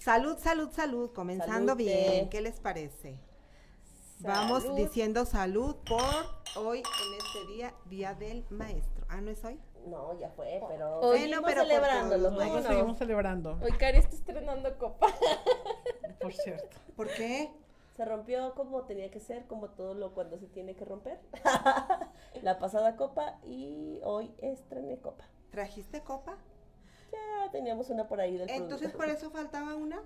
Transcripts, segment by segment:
Salud, salud, salud, comenzando Salute. bien, ¿qué les parece? Vamos Salud. diciendo salud por hoy en este día, Día del Maestro. Ah, ¿no es hoy? No, ya fue, pero Bueno, seguimos pero celebrándolo. todos ¿cómo modos. no? Seguimos celebrando, Hoy Cari está estrenando copa. por cierto. ¿Por qué? Se rompió como tenía que ser, como todo lo cuando se tiene que romper. La pasada copa y hoy estrené copa. ¿Trajiste copa? Ya teníamos una por ahí del Entonces producto. por eso faltaba una.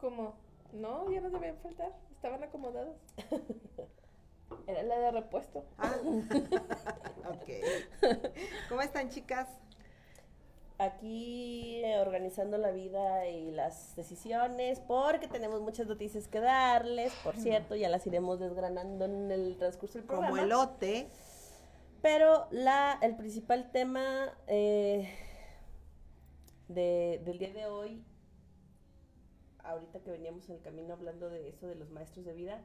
¿Cómo? No, ya no debían faltar. Estaban acomodadas. Era la de repuesto. Ah, ok. ¿Cómo están chicas? Aquí eh, organizando la vida y las decisiones, porque tenemos muchas noticias que darles. Por cierto, ya las iremos desgranando en el transcurso del programa. Como elote. Pero la, el principal tema eh, de- del día de hoy, ahorita que veníamos en el camino hablando de eso, de los maestros de vida,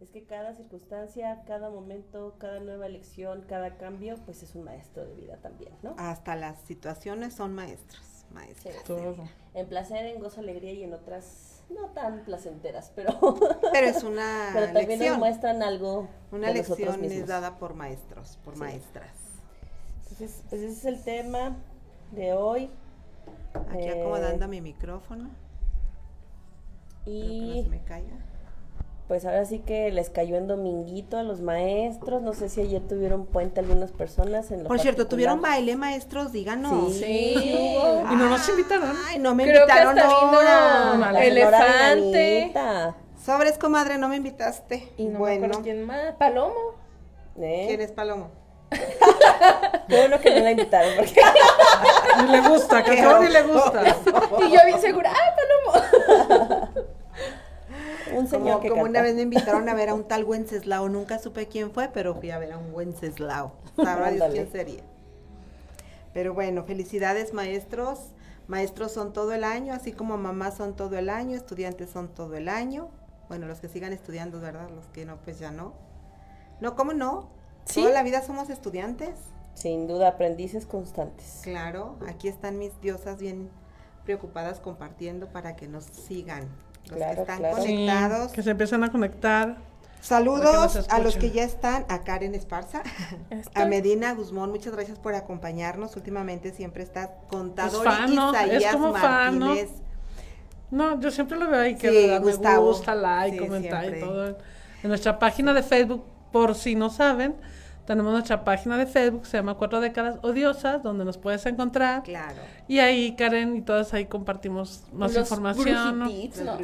es que cada circunstancia, cada momento, cada nueva elección, cada cambio, pues es un maestro de vida también, ¿no? Hasta las situaciones son maestros. Maestros. Sí. En placer, en gozo, alegría y en otras no tan placenteras, pero, Pero es una pero también nos lección. muestran algo. Una lección es dada por maestros, por Sí. maestras. Entonces, pues ese es el tema de hoy. Aquí Eh, acomodando mi micrófono. Espero que no Y se me caiga. pues ahora sí que les cayó en dominguito a los maestros. No sé si ayer tuvieron puente algunas personas. En lo Por cierto, particular. ¿tuvieron baile, maestros? Díganos. Sí. Sí. Y no nos invitaron. Ay, no me Creo que invitaron vino ahora. Elefante. Sobres, comadre, no me invitaste. Y no me bueno, acuerdo quién más. Palomo. ¿eh? ¿quién es Palomo? Qué bueno que no la invitaron. Porque... Ni le gusta, que a ni le gusta. Y yo bien segura, ¡ah, Palomo! Un señor Como, que como una vez me invitaron a ver a un tal Wenceslao, nunca supe quién fue, pero fui a ver a un Wenceslao. Sabrá Dios quién sería. Pero bueno, felicidades maestros. Maestros son todo el año, así como mamás son todo el año, estudiantes son todo el año. Bueno, los que sigan estudiando, ¿verdad? Los que no, pues ya no. No, ¿cómo no? Sí. Toda la vida somos estudiantes. Sin duda, aprendices constantes. Claro, aquí están mis diosas bien preocupadas compartiendo para que nos sigan. Los que están claro. Sí, conectados. que se empiezan a conectar. Saludos a los que ya están, a Karen Esparza, Está. a Medina Guzmán, muchas gracias por acompañarnos. Últimamente siempre está contador Es fan, ¿no? Es Isaías como fan, ¿no? Martínez. No, yo siempre lo veo ahí que Sí, me gusta, like, Sí, comentar y todo. En nuestra página de Facebook, por si no saben, tenemos nuestra página de Facebook, se llama Cuatro Décadas Odiosas, donde nos puedes encontrar. Claro. Y ahí Karen y todas ahí compartimos más Los información. ¿no? ¿no?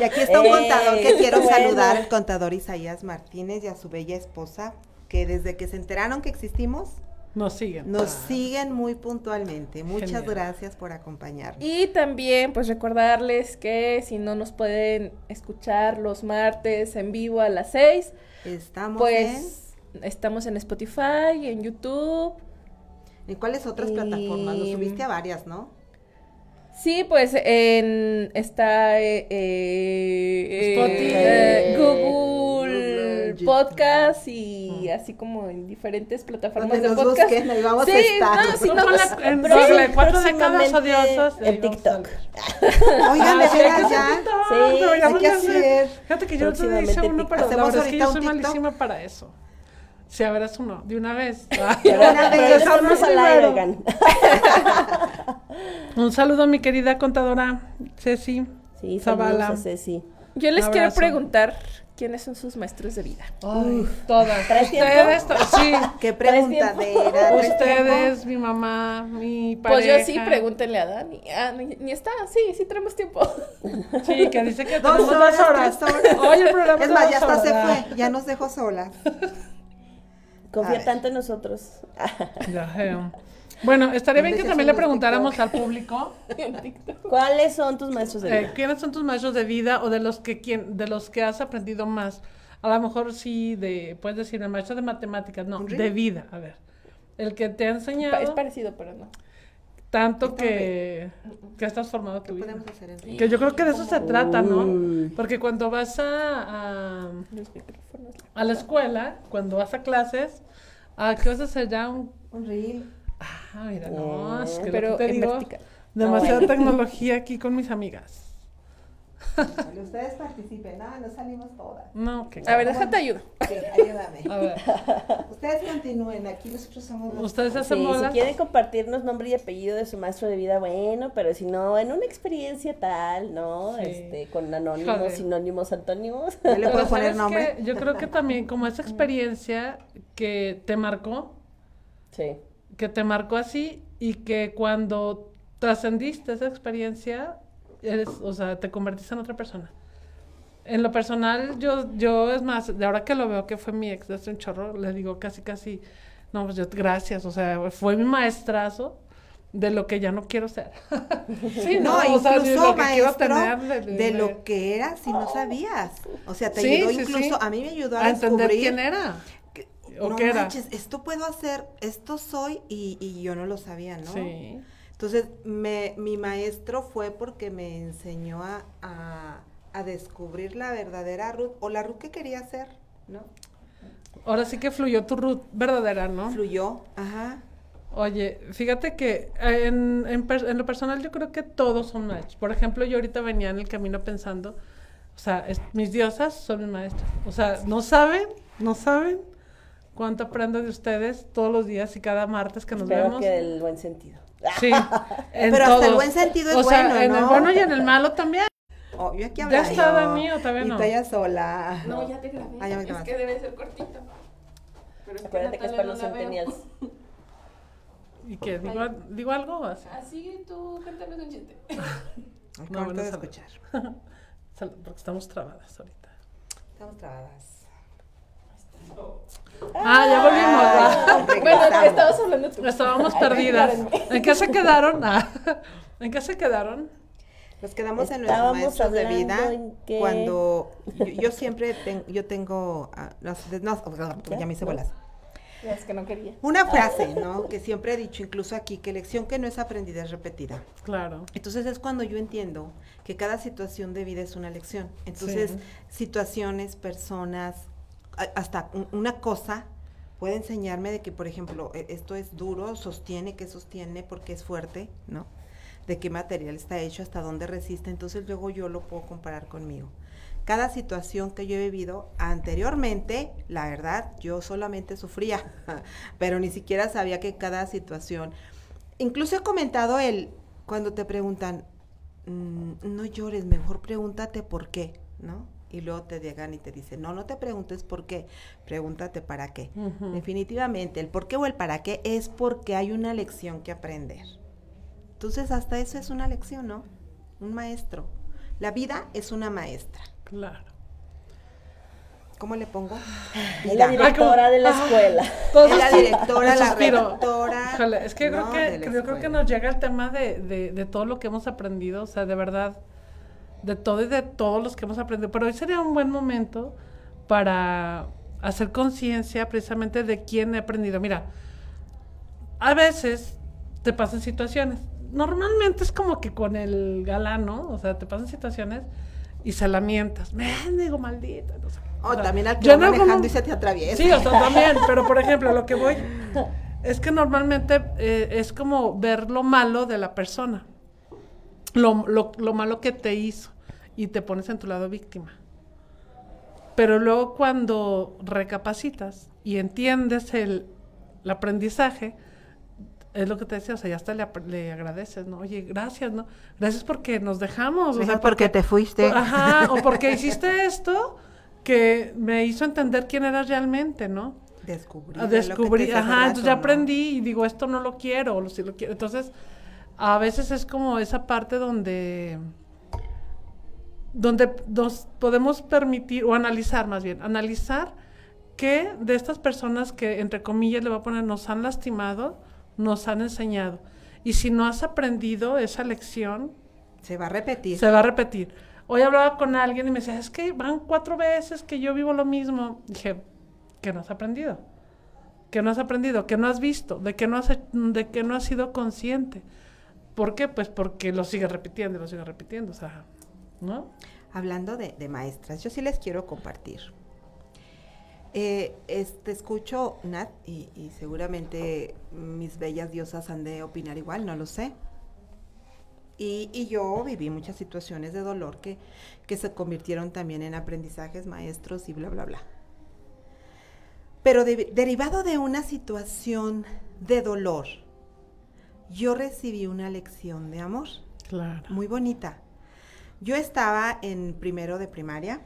Y aquí está un Eh, contador que qué quiero bueno. saludar, el contador Isaías Martínez y a su bella esposa, que desde que se enteraron que existimos, Nos siguen. nos Ah. siguen muy puntualmente. Muchas Genial. gracias por acompañarnos. Y también, pues recordarles que si no nos pueden escuchar los martes en vivo a las 6, Estamos pues estamos en Spotify, en YouTube. en... ¿En cuáles otras y- plataformas? Nos subiste a varias, ¿no? Sí, pues en está eh, eh, Spotify. eh, Google Google, Podcast y así como en diferentes plataformas Donde de nos podcast. busquen, ahí vamos a sí, estar. no, si no, ponle pues, en Google, sí, cuatro décadas odiosas. En vamos a TikTok. salir. Oigan, Ah, de sí, veras ya. Sí, hay que de hacer Fíjate que yo no te próximamente hice uno, pero la ¿Hacemos verdad es que yo soy malísima para eso. Si a ver, haz uno, de una vez. Pero, Una pero vez, estamos al aire. Un saludo a mi querida contadora Ceci Sí, Zavala. saludos a Ceci. Yo les quiero preguntar quiénes son sus maestros de vida. Ay, todas. ¿Traes Ustedes, to- sí. Qué ¿Traes preguntadera. ¿traes Ustedes, mi mamá, mi Pues pareja. yo sí, pregúntenle a Dani. Ah, ni, ni está, sí, sí tenemos tiempo. Sí, que dice que Dos tenemos horas, dos horas. tres horas. Oye, el programa Es más, ya hasta se fue, ya nos dejó solas. A Confía tanto en nosotros. Ya sé. Bueno, estaría bien que también le preguntáramos TikTok. al público en TikTok. ¿Cuáles son tus maestros de vida? eh, quiénes son tus maestros de vida o de los que quien, de los que has aprendido más. A lo mejor sí de, puedes decir, el maestro de matemáticas, no, ¿Un de vida. A ver, el que te ha enseñado Es parecido, pero no. tanto que, que has transformado tu ¿Qué vida. podemos hacer en Que yo creo que de eso se trata, ¿no? Porque cuando vas a, a la escuela, cuando vas a clases, ¿a qué vas a hacer ya un... un reel? Ah, mira, no, es que lo Pero que te en digo, vertical. demasiada tecnología aquí con mis amigas. Ustedes participen, no, no salimos todas. No, que... A ver, déjate ayudo. Sí, ayúdame. A ver, Ustedes continúen, aquí nosotros somos los... ustedes Sí, hacen si bolas. quieren compartirnos nombre y apellido de su maestro de vida, bueno, pero si no, en una experiencia tal, ¿no? Sí. Este, con anónimos, sinónimos, antónimos. ¿Ya le puedo poner ¿sabes nombre? Yo creo que también como esa experiencia que te marcó, Sí. Que te marcó así y que cuando trascendiste esa experiencia, eres, o sea, te convertiste en otra persona. En lo personal, yo, yo es más, de ahora que lo veo que fue mi ex de un chorro, le digo casi, casi, no, pues yo, gracias, o sea, fue mi maestrazo de lo que ya no quiero ser. sí, No, o sea, de incluso lo que maestro tener, de- de, de- lo que eras si no sabías. O sea, te Sí, ayudó sí, incluso, sí. a mí me ayudó a, a entender descubrir quién era. O no qué era. manches, esto puedo hacer, esto soy y, y yo no lo sabía, ¿no? Sí. Entonces, me, mi maestro fue porque me enseñó a, a, a descubrir la verdadera Ruth, o la Ruth que quería ser, ¿no? Ahora sí que fluyó tu Ruth verdadera, ¿no? Fluyó, ajá. Oye, fíjate que eh, en, en, lo personal yo creo que todos son match. Por ejemplo, yo ahorita venía en el camino pensando, o sea, es- mis diosas son mis maestras. O sea, no saben, no saben cuánto aprendo de ustedes todos los días y cada martes que nos Espero vemos. que del buen sentido. Sí, en Pero hasta el buen sentido es o sea, bueno, en el ¿no? bueno y en el malo también. Oh, yo aquí ¿Ya hablando. está, Dani, o todavía Y no? está ya sola. No, ya te grabé. Ah, ya me es que debe ser cortito. Pero es Acuérdate que es para no los centennials. ¿Y qué? ¿Digo, digo algo o así? Así tú cántame un chiste. No, de salud. escuchar. Porque estamos trabadas ahorita. Estamos trabadas. Ah, ya volvimos. Ah, ¿va? Bueno, estabas hablando tú. Estábamos perdidas. ¿En qué se quedaron? Ah, ¿En qué se quedaron? Nos quedamos en nuestros Estábamos maestros de vida en que- cuando yo, yo siempre ten- yo tengo ah, no, no, ya me hice bolas. Es que no quería. Una frase, ¿no? Que siempre he dicho, incluso aquí, que lección que no es aprendida es repetida. Claro. Entonces es cuando yo entiendo que cada situación de vida es una lección. Entonces, Sí. situaciones, personas, hasta un- una cosa puede enseñarme de que, por ejemplo, e- esto es duro, sostiene, que sostiene, porque es fuerte, ¿no? De qué material está hecho, hasta dónde resiste. Entonces luego yo lo puedo comparar conmigo. Cada situación que yo he vivido anteriormente, la verdad, yo solamente sufría, pero ni siquiera sabía que cada situación, incluso he comentado el, cuando te preguntan, "Mm, no llores, mejor pregúntate por qué, ¿no? Y luego te llegan y te dicen, no, no te preguntes por qué, pregúntate para qué. Definitivamente, el por qué o el para qué es porque hay una lección que aprender. Entonces, hasta eso es una lección, ¿no? Un maestro. La vida es una maestra. Claro. ¿Cómo le pongo? Es la directora de la escuela. Es la directora, la rectora. Híjole, es que no, creo que, yo creo que nos llega el tema de, de, de todo lo que hemos aprendido, o sea, de verdad, de todo y de todos los que hemos aprendido. Pero hoy sería un buen momento para hacer conciencia precisamente de quién he aprendido. Mira, a veces te pasan situaciones. Normalmente es como que con el galán, ¿no? O sea, te pasan situaciones y se lamentas. digo maldita. No sé. O O sea, también al que yo algún manejando mom- y se te atraviesa. Sí, o sea, también, pero por ejemplo, lo que voy es que normalmente eh, es como ver lo malo de la persona, lo, lo, lo malo que te hizo y te pones en tu lado víctima. Pero luego cuando recapacitas y entiendes el, el aprendizaje, es lo que te decía, o sea, ya hasta le, le, agradeces, ¿no? Oye, gracias, ¿no? Gracias porque nos dejamos. o sea, porque, te fuiste. Ajá, o porque hiciste esto que me hizo entender quién eras realmente, ¿no? Descubrí. Descubrí, ajá, entonces ya aprendí y digo, esto no lo quiero, o si lo quiero. Entonces, a veces es como esa parte donde donde nos podemos permitir, o analizar más bien, analizar qué de estas personas que, entre comillas, le voy a poner, nos han lastimado, nos han enseñado. Y si no has aprendido esa lección... Se va a repetir. Se va a repetir. Hoy hablaba con alguien y me decía, es que van cuatro veces que yo vivo lo mismo. Dije, ¿qué no has aprendido? ¿Qué no has aprendido? ¿Qué no has visto? ¿De qué no has, de qué no has sido consciente? ¿Por qué? Pues porque lo sigue repitiendo, lo sigue repitiendo. O sea, ¿no? Hablando de, maestras, yo sí les quiero compartir. Eh, este, escucho, Nat, y, seguramente mis bellas diosas han de opinar igual, no lo sé. Y, yo viví muchas situaciones de dolor que, que, se convirtieron también en aprendizajes maestros y bla, bla, bla. Pero de, derivado de una situación de dolor, yo recibí una lección de amor. Claro. Muy bonita. Yo estaba en primero de primaria.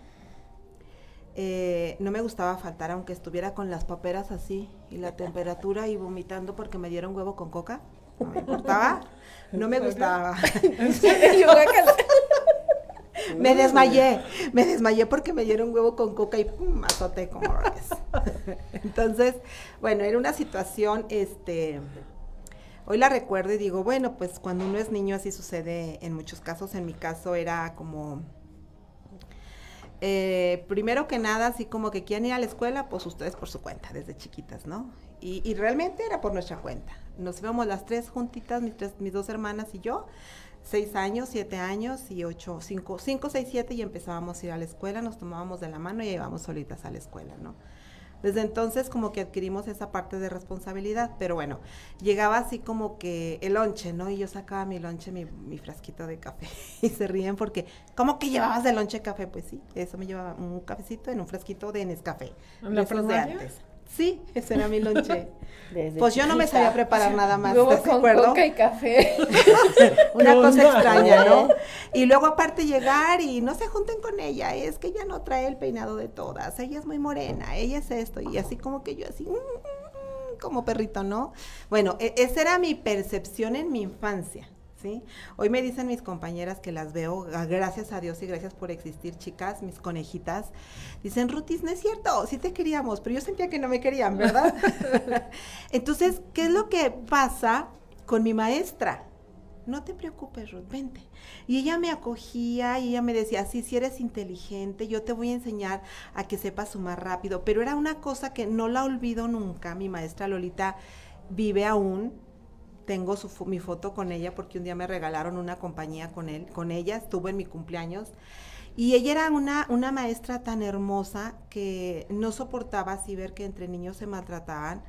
Eh, no me gustaba faltar aunque estuviera con las paperas así y la temperatura y vomitando porque me dieron huevo con coca. No me importaba. No me gustaba. me desmayé. Me desmayé porque me dieron huevo con coca y pum, azoté como Entonces, bueno, era una situación, este, Hoy la recuerdo y digo, bueno, pues cuando uno es niño así sucede en muchos casos. En mi caso era como, eh, primero que nada, así como que quieren ir a la escuela, pues ustedes por su cuenta, desde chiquitas, ¿no? Y, y realmente era por nuestra cuenta. Nos íbamos las tres juntitas, mis, tres, mis dos hermanas y yo, seis años, siete años y ocho, cinco, cinco, seis, siete y empezábamos a ir a la escuela, nos tomábamos de la mano y íbamos solitas a la escuela, ¿no? Desde entonces como que adquirimos esa parte de responsabilidad, pero bueno, llegaba así como que el lonche, ¿no? Y yo sacaba mi lonche, mi, mi frasquito de café y se ríen porque, ¿cómo que llevabas de lonche café? Pues sí, eso me llevaba un cafecito en un frasquito de Nescafé. ¿En la de antes. Sí, ese era mi lonche. Desde pues yo no me sabía preparar nada más. Luego con acuerdo? coca y café. Una no, cosa no, extraña, ¿no? Y luego aparte llegar y no se junten con ella, es que ella no trae el peinado de todas, ella es muy morena, ella es esto, y así como que yo así, mmm, como perrito, ¿no? Bueno, e esa era mi percepción en mi infancia. ¿Sí? Hoy me dicen mis compañeras que las veo, ah, gracias a Dios y gracias por existir, chicas, mis conejitas. Dicen, Rutis, no es cierto, sí te queríamos, pero yo sentía que no me querían, ¿verdad? Entonces, ¿qué es lo que pasa con mi maestra? No te preocupes, Ruth, vente. Y ella me acogía y ella me decía, sí, si eres inteligente, yo te voy a enseñar a que sepas sumar rápido. Pero era una cosa que no la olvido nunca. Mi maestra Lolita vive aún, tengo su, mi foto con ella porque un día me regalaron una compañía con él, con ella, estuvo en mi cumpleaños. Y ella era una, una maestra tan hermosa que no soportaba así ver que entre niños se maltrataban.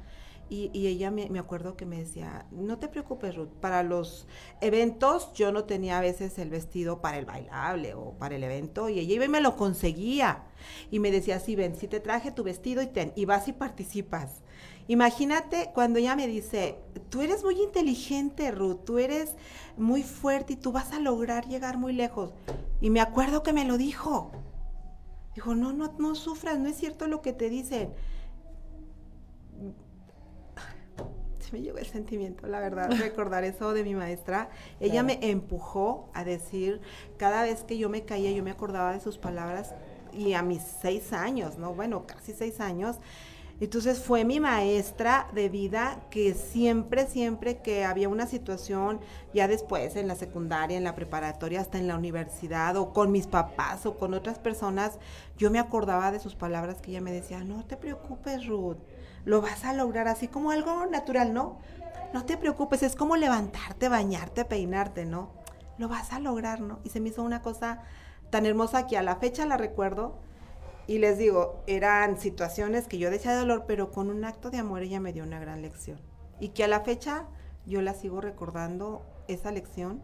Y, y ella me, me, acuerdo que me decía, no te preocupes Ruth, para los eventos yo no tenía a veces el vestido para el bailable o para el evento y ella iba y me lo conseguía. Y me decía, sí, ven, si te traje tu vestido y, ten, y vas y participas. Imagínate cuando ella me dice, tú eres muy inteligente, Ruth, tú eres muy fuerte y tú vas a lograr llegar muy lejos. Y me acuerdo que me lo dijo. Dijo, no, no, no sufras, no es cierto lo que te dicen. Se me llegó el sentimiento, la verdad, recordar eso de mi maestra. Ella claro. me empujó a decir, cada vez que yo me caía, yo me acordaba de sus palabras y a mis seis años, ¿no? Bueno, casi seis años. Entonces fue mi maestra de vida que siempre, siempre que había una situación, ya después en la secundaria, en la preparatoria, hasta en la universidad, o con mis papás o con otras personas, yo me acordaba de sus palabras que ella me decía, no te preocupes, Ruth, lo vas a lograr así como algo natural, ¿no? No te preocupes, es como levantarte, bañarte, peinarte, ¿no? Lo vas a lograr, ¿no? Y se me hizo una cosa tan hermosa que a la fecha la recuerdo y les digo, eran situaciones que yo decía de dolor, pero con un acto de amor ella me dio una gran lección. Y que a la fecha yo la sigo recordando esa lección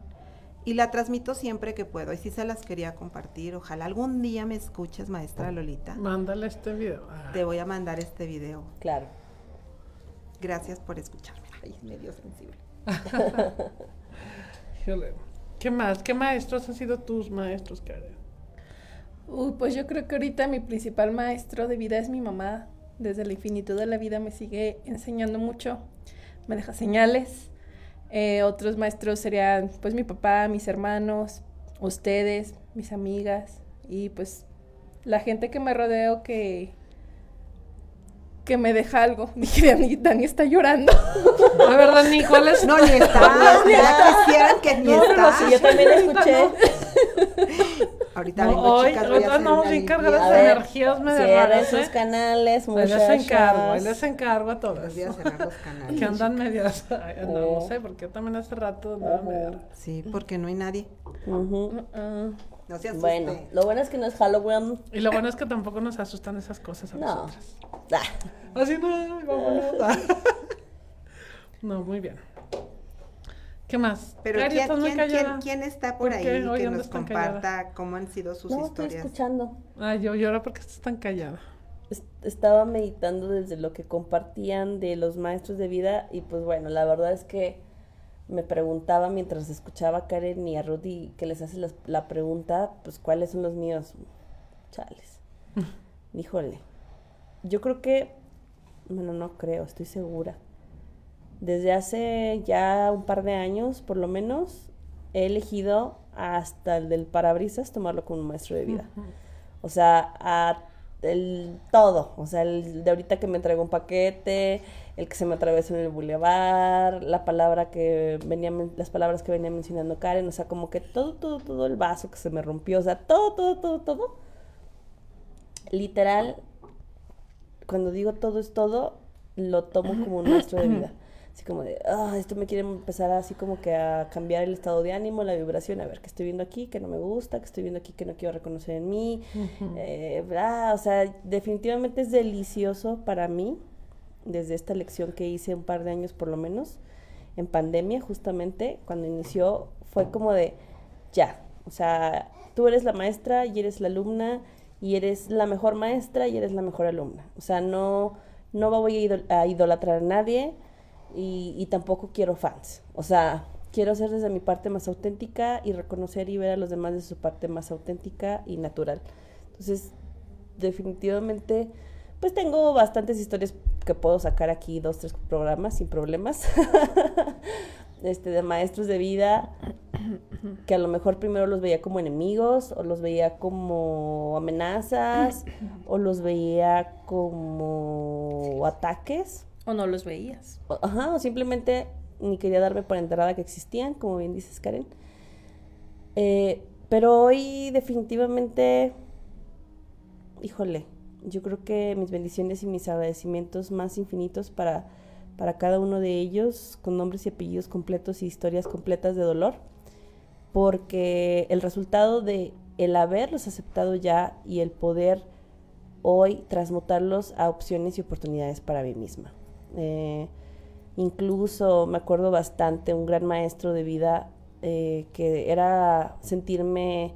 y la transmito siempre que puedo. Y sí se las quería compartir. Ojalá algún día me escuches, maestra Lolita. Mándale este video. Ah. Te voy a mandar este video. Claro. Gracias por escucharme. Ay, medio sensible. ¿Qué más? ¿Qué maestros han sido tus maestros, Karen? Uy, pues yo creo que ahorita mi principal maestro de vida es mi mamá. Desde la infinitud de la vida me sigue enseñando mucho. Me deja señales. Eh, otros maestros serían pues mi papá, mis hermanos, ustedes, mis amigas y pues la gente que me rodeo que que me deja algo. Dije, Dani, está llorando. La verdad, ni cuál es. No, ni está. Ya quisieran que ni No, pero está. sí, yo también escuché. Ahorita No, vengo, hoy, chicas, voy a andamos bien cargadas de energías medio Cierren raras, sus ¿eh? canales, Ahí les muchachas. encargo, les encargo a todas. Voy a cerrar los canales. Que andan medias. no, no Oh. sé, porque yo también hace rato andaba medio- Sí, porque no hay nadie. Ujú. Uh, No se. Bueno, lo bueno es que no es Halloween. Y lo bueno es que tampoco nos asustan esas cosas a No. nosotras. Ah, Así no, vámonos. No, muy bien. ¿Qué más? Pero Cari, ¿quién, está por ¿Por ahí que nos callada. comparta cómo han sido sus no, estoy historias? escuchando. Ay, yo lloro porque estás tan callada. Es- Estaba meditando desde lo que compartían de los maestros de vida y pues bueno, la verdad es que me preguntaba mientras escuchaba a Karen y a Rudy que les hace las- la pregunta, pues cuáles son los míos. Chales. Híjole. Yo creo que, bueno, no creo, estoy segura. Desde hace ya un par de años, por lo menos, he elegido hasta el del parabrisas tomarlo como un maestro de vida. O sea, a el todo. O sea, el de ahorita que me entregó un paquete, el que se me atravesó en el bulevar, la palabra que venía, las palabras que venía mencionando Karen, o sea, como que todo, todo, todo el vaso que se me rompió, o sea, todo, todo, todo, todo. Literal, cuando digo todo es todo, lo tomo como un maestro de vida. Así como de, ah, esto me quiere empezar así como que a cambiar el estado de ánimo, la vibración, a ver, qué estoy viendo aquí, que no me gusta, que estoy viendo aquí, que no quiero reconocer en mí. Eh, bla, o sea, definitivamente es delicioso para mí, desde esta lección que hice un par de años por lo menos, en pandemia justamente, cuando inició, fue como de, ya, o sea, tú eres la maestra y eres la alumna y eres la mejor maestra y eres la mejor alumna. O sea, no, no voy a, idol- a idolatrar a nadie y, y tampoco quiero fans. O sea, quiero ser desde mi parte más auténtica y reconocer y ver a los demás de su parte más auténtica y natural. Entonces, definitivamente, pues tengo bastantes historias que puedo sacar aquí, dos, tres programas sin problemas. este, de maestros de vida que a lo mejor primero los veía como enemigos o los veía como amenazas o los veía como ataques o no los veías. ajá, o simplemente ni quería darme por enterada que existían, como bien dices Karen. Eh, pero hoy definitivamente, híjole, yo creo que mis bendiciones y mis agradecimientos más infinitos para, para cada uno de ellos, con nombres y apellidos completos y historias completas de dolor, porque el resultado de el haberlos aceptado ya y el poder hoy transmutarlos a opciones y oportunidades para mí misma. Eh, incluso me acuerdo bastante un gran maestro de vida eh, que era sentirme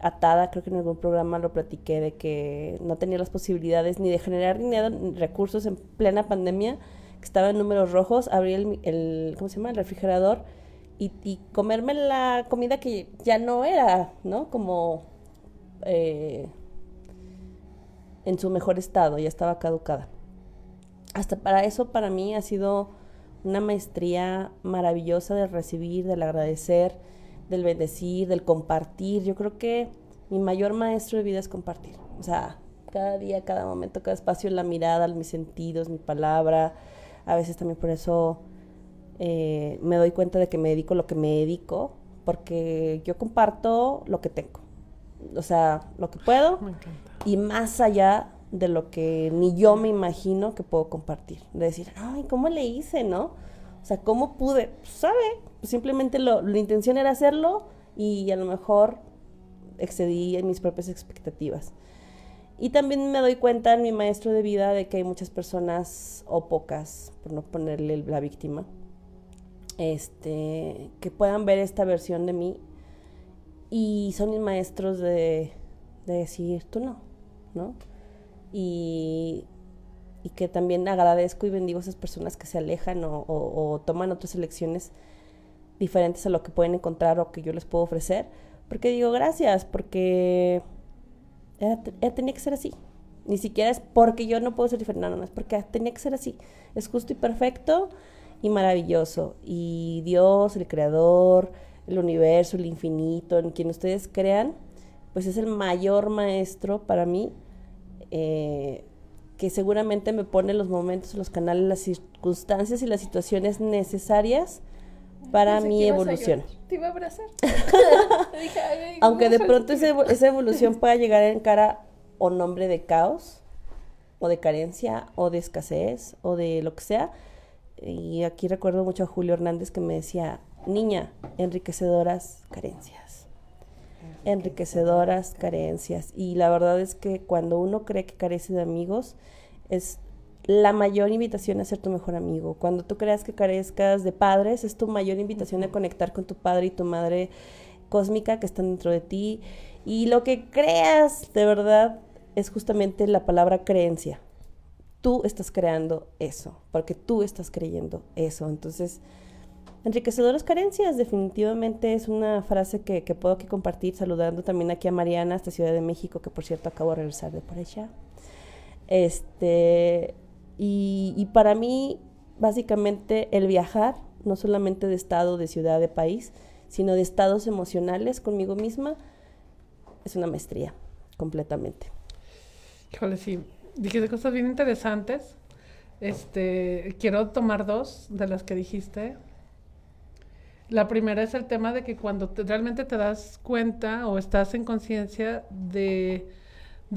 atada, creo que en algún programa lo platiqué, de que no tenía las posibilidades ni de generar dinero, ni recursos en plena pandemia, que estaba en números rojos, abrí el, ¿cómo se llama? el refrigerador y, y comerme la comida que ya no era, ¿no? Como eh, en su mejor estado, ya estaba caducada. Hasta para eso, para mí ha sido una maestría maravillosa del recibir, del agradecer, del bendecir, del compartir. Yo creo que mi mayor maestro de vida es compartir. O sea, cada día, cada momento, cada espacio, la mirada, mis sentidos, mi palabra. A veces también por eso eh, me doy cuenta de que me dedico lo que me dedico, porque yo comparto lo que tengo. O sea, lo que puedo Me y más allá de lo que ni yo me imagino que puedo compartir. De decir, ay, ¿cómo le hice, no? O sea, ¿cómo pude? Pues, ¿sabe? Pues simplemente lo, la intención era hacerlo y a lo mejor excedí en mis propias expectativas. Y también me doy cuenta en mi maestro de vida de que hay muchas personas, o pocas, por no ponerle la víctima, este, que puedan ver esta versión de mí y son mis maestros de, decir, tú no, ¿no? Y, y, que también agradezco y bendigo a esas personas que se alejan o, toman otras elecciones diferentes a lo que pueden encontrar o que yo les puedo ofrecer, porque digo gracias, porque tenía que ser así. Ni siquiera es porque yo no puedo ser diferente, no, no, es porque tenía que ser así. Es justo y perfecto y maravilloso. Y Dios, el Creador, el universo, el infinito, en quien ustedes crean, pues es el mayor maestro para mí, eh, que seguramente me pone los momentos, los canales, las circunstancias y las situaciones necesarias para mi evolución. Te iba a abrazar. Aunque de pronto esa evolución pueda llegar en cara o nombre de caos, o de carencia, o de escasez, o de lo que sea. Y aquí recuerdo mucho a Julio Hernández que me decía, niña, enriquecedoras carencias. Enriquecedoras carencias. Y la verdad es que cuando uno cree que carece de amigos, es la mayor invitación a ser tu mejor amigo. Cuando tú creas que carezcas de padres, es tu mayor invitación a conectar con tu padre y tu madre cósmica que están dentro de ti. Y lo que creas de verdad es justamente la palabra creencia. Tú estás creando eso, porque tú estás creyendo eso. Entonces, Enriquecedoras carencias, definitivamente es una frase que, puedo aquí compartir, saludando también aquí a Mariana, hasta Ciudad de México, que por cierto acabo de regresar de por allá. Este, y, para mí, básicamente, el viajar, no solamente de estado, de ciudad, de país, sino de estados emocionales conmigo misma, es una maestría, completamente. Híjole, sí. Dijiste cosas bien interesantes. Este, quiero tomar dos de las que dijiste. La primera es el tema de que cuando realmente te das cuenta o estás en conciencia de,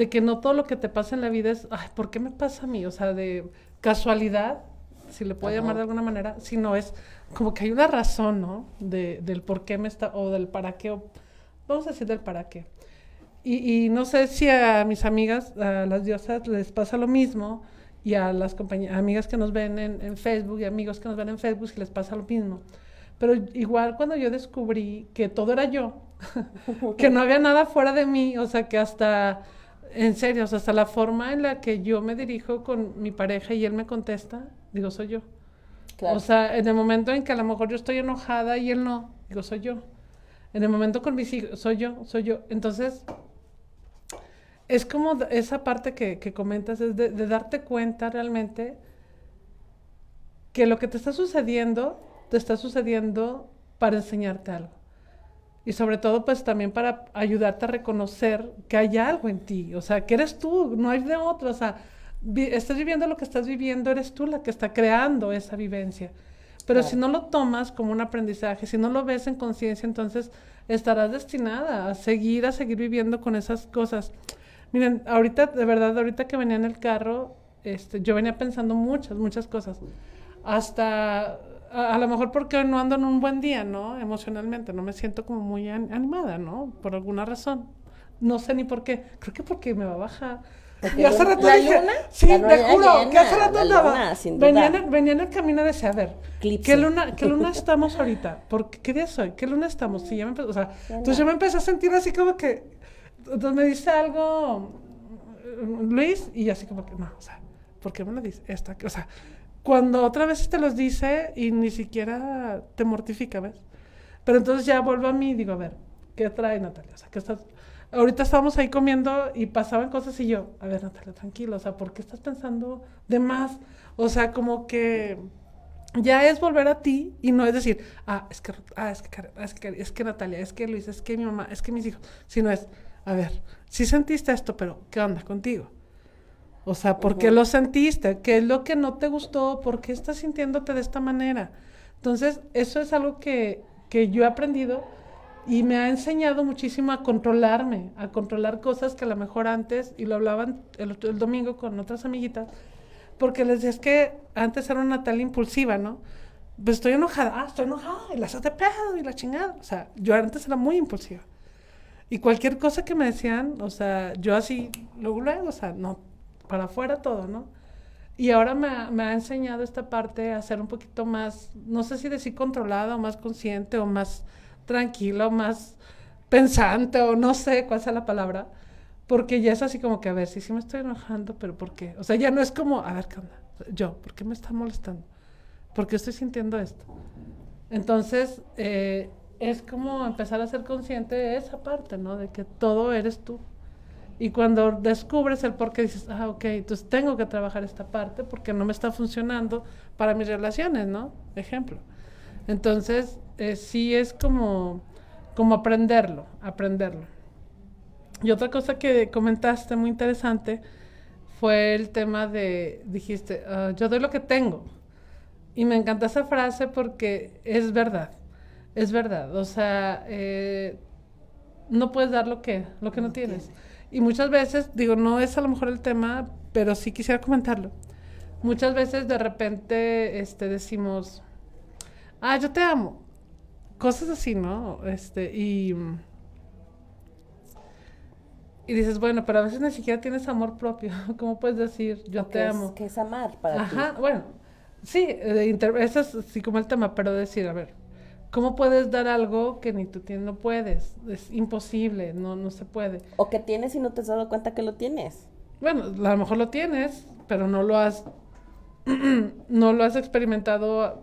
que no todo lo que te pasa en la vida es, ay, ¿por qué me pasa a mí? O sea, de casualidad, si le puedo llamar de alguna manera, sino es como que hay una razón, ¿no? De, del por qué me está, o del para qué, vamos a decir del para qué. Y, y, no sé si a mis amigas, a las diosas, les pasa lo mismo, y a las amigas que nos ven en, en Facebook y amigos que nos ven en Facebook, si les pasa lo mismo pero igual cuando yo descubrí que todo era yo, que no había nada fuera de mí, o sea, que hasta, en serio, o sea, hasta la forma en la que yo me dirijo con mi pareja y él me contesta, digo, soy yo. O sea, en el momento en que a lo mejor yo estoy enojada y él no, digo, soy yo. En el momento con mis hijos, soy yo, soy yo. Entonces, es como esa parte que, que comentas, es de darte cuenta realmente que lo que te está sucediendo te está sucediendo para enseñarte algo. Y sobre todo, pues también para ayudarte a reconocer que hay algo en ti, o sea, que eres tú, no hay de otro, o sea, estás viviendo lo que estás viviendo, eres tú la que está creando esa vivencia. Pero si no lo tomas como un aprendizaje, si no lo ves en conciencia, entonces estarás destinada a seguir, a seguir viviendo con esas cosas. Miren, ahorita, de verdad, ahorita que venía en el carro, este, yo venía pensando muchas, muchas cosas. Hasta a, lo mejor porque no ando en un buen día, ¿no? Emocionalmente, no me siento como muy animada, ¿no? Por alguna razón. No sé ni por qué. Creo que porque me va a bajar. Y hace rato ¿La dije, luna? sí, te juro, que hace rato andaba. venía, en, venía en el camino de a ver, ¿qué luna, ¿qué luna estamos ahorita? ¿Por qué, día soy? ¿Qué luna estamos? Sí, ya me empezó, o sea, entonces yo me empecé a sentir así como que, entonces me dice algo Luis, y así como que, no, o sea, ¿por qué me lo dice? Esta, o sea, cuando otra vez te los dice y ni siquiera te mortifica, ¿ves? Pero entonces ya vuelvo a mí y digo, a ver, ¿qué trae Natalia? O sea, ¿qué estás...? Ahorita estábamos ahí comiendo y pasaban cosas y yo, a ver, Natalia, tranquilo, o sea, ¿por qué estás pensando de más? O sea, como que ya es volver a ti y no es decir, ah, es que, ah, es que, es que, es que Natalia, es que Luis, es que mi mamá, es que mis hijos, sino es, a ver, sí sentiste esto, pero ¿qué onda contigo? O sea, ¿por qué lo sentiste? ¿Qué es lo que no te gustó? ¿Por qué estás sintiéndote de esta manera? Entonces, eso es algo que, que yo he aprendido y me ha enseñado muchísimo a controlarme, a controlar cosas que a lo mejor antes, y lo hablaban el, el domingo con otras amiguitas, porque les decía, es que antes era una tal impulsiva, ¿no? Pues estoy enojada, ah, estoy enojada, y la haces de pedo, y la chingada. O sea, yo antes era muy impulsiva. Y cualquier cosa que me decían, o sea, yo así, luego, luego, o sea, no, para afuera todo, ¿no? Y ahora me ha, enseñado esta parte a ser un poquito más, no sé si decir controlada o más consciente o más tranquila o más pensante o no sé cuál sea la palabra. Porque ya es así como que, a ver, sí, sí me estoy enojando, pero ¿por qué? O sea, ya no es como, a ver, ¿qué onda? Yo, ¿por qué me está molestando? ¿Por qué estoy sintiendo esto? Entonces, eh, es como empezar a ser consciente de esa parte, ¿no? De que todo eres tú. Y cuando descubres el por qué dices, ah, ok, entonces tengo que trabajar esta parte porque no me está funcionando para mis relaciones, ¿no? Ejemplo. Entonces, eh, sí es como, como aprenderlo, aprenderlo. Y otra cosa que comentaste muy interesante fue el tema de, dijiste, ah, yo doy lo que tengo. Y me encanta esa frase porque es verdad, es verdad. O sea, eh, no puedes dar lo que, lo que no, tienes. Y muchas veces, digo, no es a lo mejor el tema, pero sí quisiera comentarlo. Muchas veces de repente este, decimos, ah, yo te amo. Cosas así, ¿no? Este, y, y dices, bueno, pero a veces ni siquiera tienes amor propio. ¿Cómo puedes decir, yo te amo? ¿Qué es amar para ti? Ajá, bueno, sí, eh, eso es así como el tema, pero decir, a ver, ¿Cómo puedes dar algo que ni tú tienes, no puedes? Es imposible, no, no se puede. O que tienes y no te has dado cuenta que lo tienes. Bueno, a lo mejor lo tienes, pero no lo has, no lo has experimentado.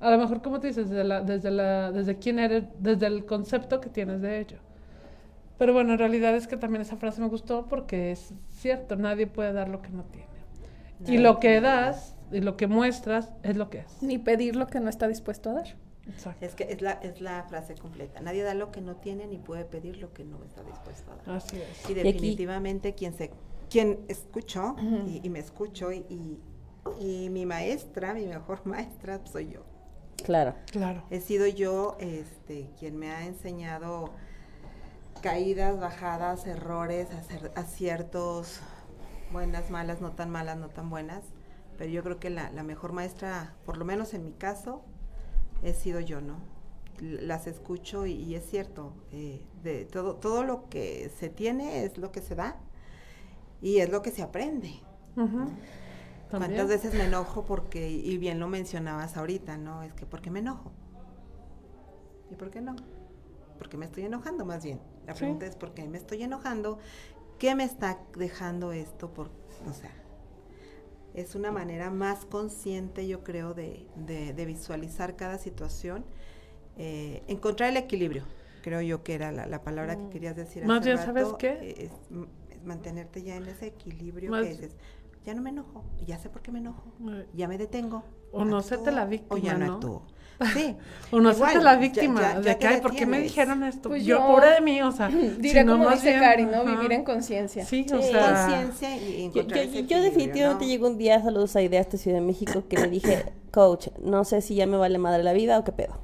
A lo mejor, como te dices, desde, la, desde, la, desde quién eres, desde el concepto que tienes de ello. Pero bueno, en realidad es que también esa frase me gustó porque es cierto, nadie puede dar lo que no tiene. y lo que das y lo que muestras es lo que es. Ni pedir lo que no está dispuesto a dar. Es que es la, es la frase completa. Nadie da lo que no tiene ni puede pedir lo que no está dispuesto a dar. Así es. Y definitivamente quien se quien escuchó y, me escuchó y, y, mi maestra, mi mejor maestra soy yo. Claro. Claro. He sido yo este quien me ha enseñado caídas, bajadas, errores, aciertos, buenas, malas, no tan malas, no tan buenas. Pero yo creo que la, la mejor maestra, por lo menos en mi caso, he sido yo, ¿no? Las escucho y, es cierto, eh, de todo, todo lo que se tiene es lo que se da y es lo que se aprende. ¿Cuántas veces me enojo porque, y bien lo mencionabas ahorita, ¿no? Es que ¿por qué me enojo? ¿Y por qué no? Porque me estoy enojando más bien. La pregunta es ¿por qué me estoy enojando? ¿Qué me está dejando esto? Por, o sea, es una manera más consciente, yo creo, de, de, visualizar cada situación, eh, encontrar el equilibrio, creo yo que era la, palabra que mm. querías decir. Más bien, ¿sabes qué? Es, mantenerte ya en ese equilibrio que dices, ya no me enojo, ya sé por qué me enojo, ya me detengo. O no sé te la víctima, o ya no, actúo. Sí. o no sé la víctima de que, ay, ¿por qué me dijeron esto? Pues yo, pobre de mí, o sea. Diré si no como dice Cari, ¿no? Vivir en conciencia. Sí, o sea. Conciencia y encontrar Yo, yo, definitivamente llego un día, saludos a Idea, esta Ciudad de México, que me dije, coach, no sé si ya me vale madre la vida o qué pedo.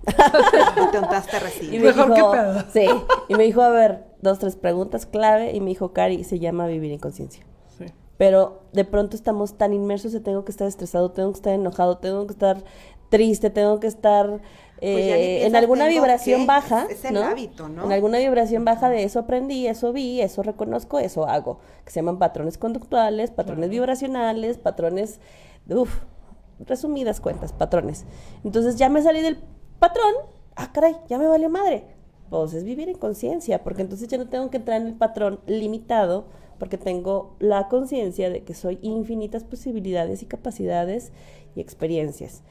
te untaste recién. Mejor qué pedo. Sí, y me dijo, a ver, dos, tres preguntas clave, y me dijo, Cari, se llama vivir en conciencia. Sí. Pero de pronto estamos tan inmersos que tengo que estar estresado, tengo que estar enojado, tengo que estar triste, tengo que estar pues eh, en alguna vibración baja. Es el hábito, ¿no? En alguna vibración baja de eso aprendí, eso vi, eso reconozco, eso hago. Que se llaman patrones conductuales, patrones vibracionales, patrones, uff, resumidas cuentas, patrones. Entonces ya me salí del patrón, ah, caray, ya me valió madre. Pues es vivir en conciencia, porque entonces ya no tengo que entrar en el patrón limitado, porque tengo la conciencia de que soy infinitas posibilidades y capacidades y experiencias.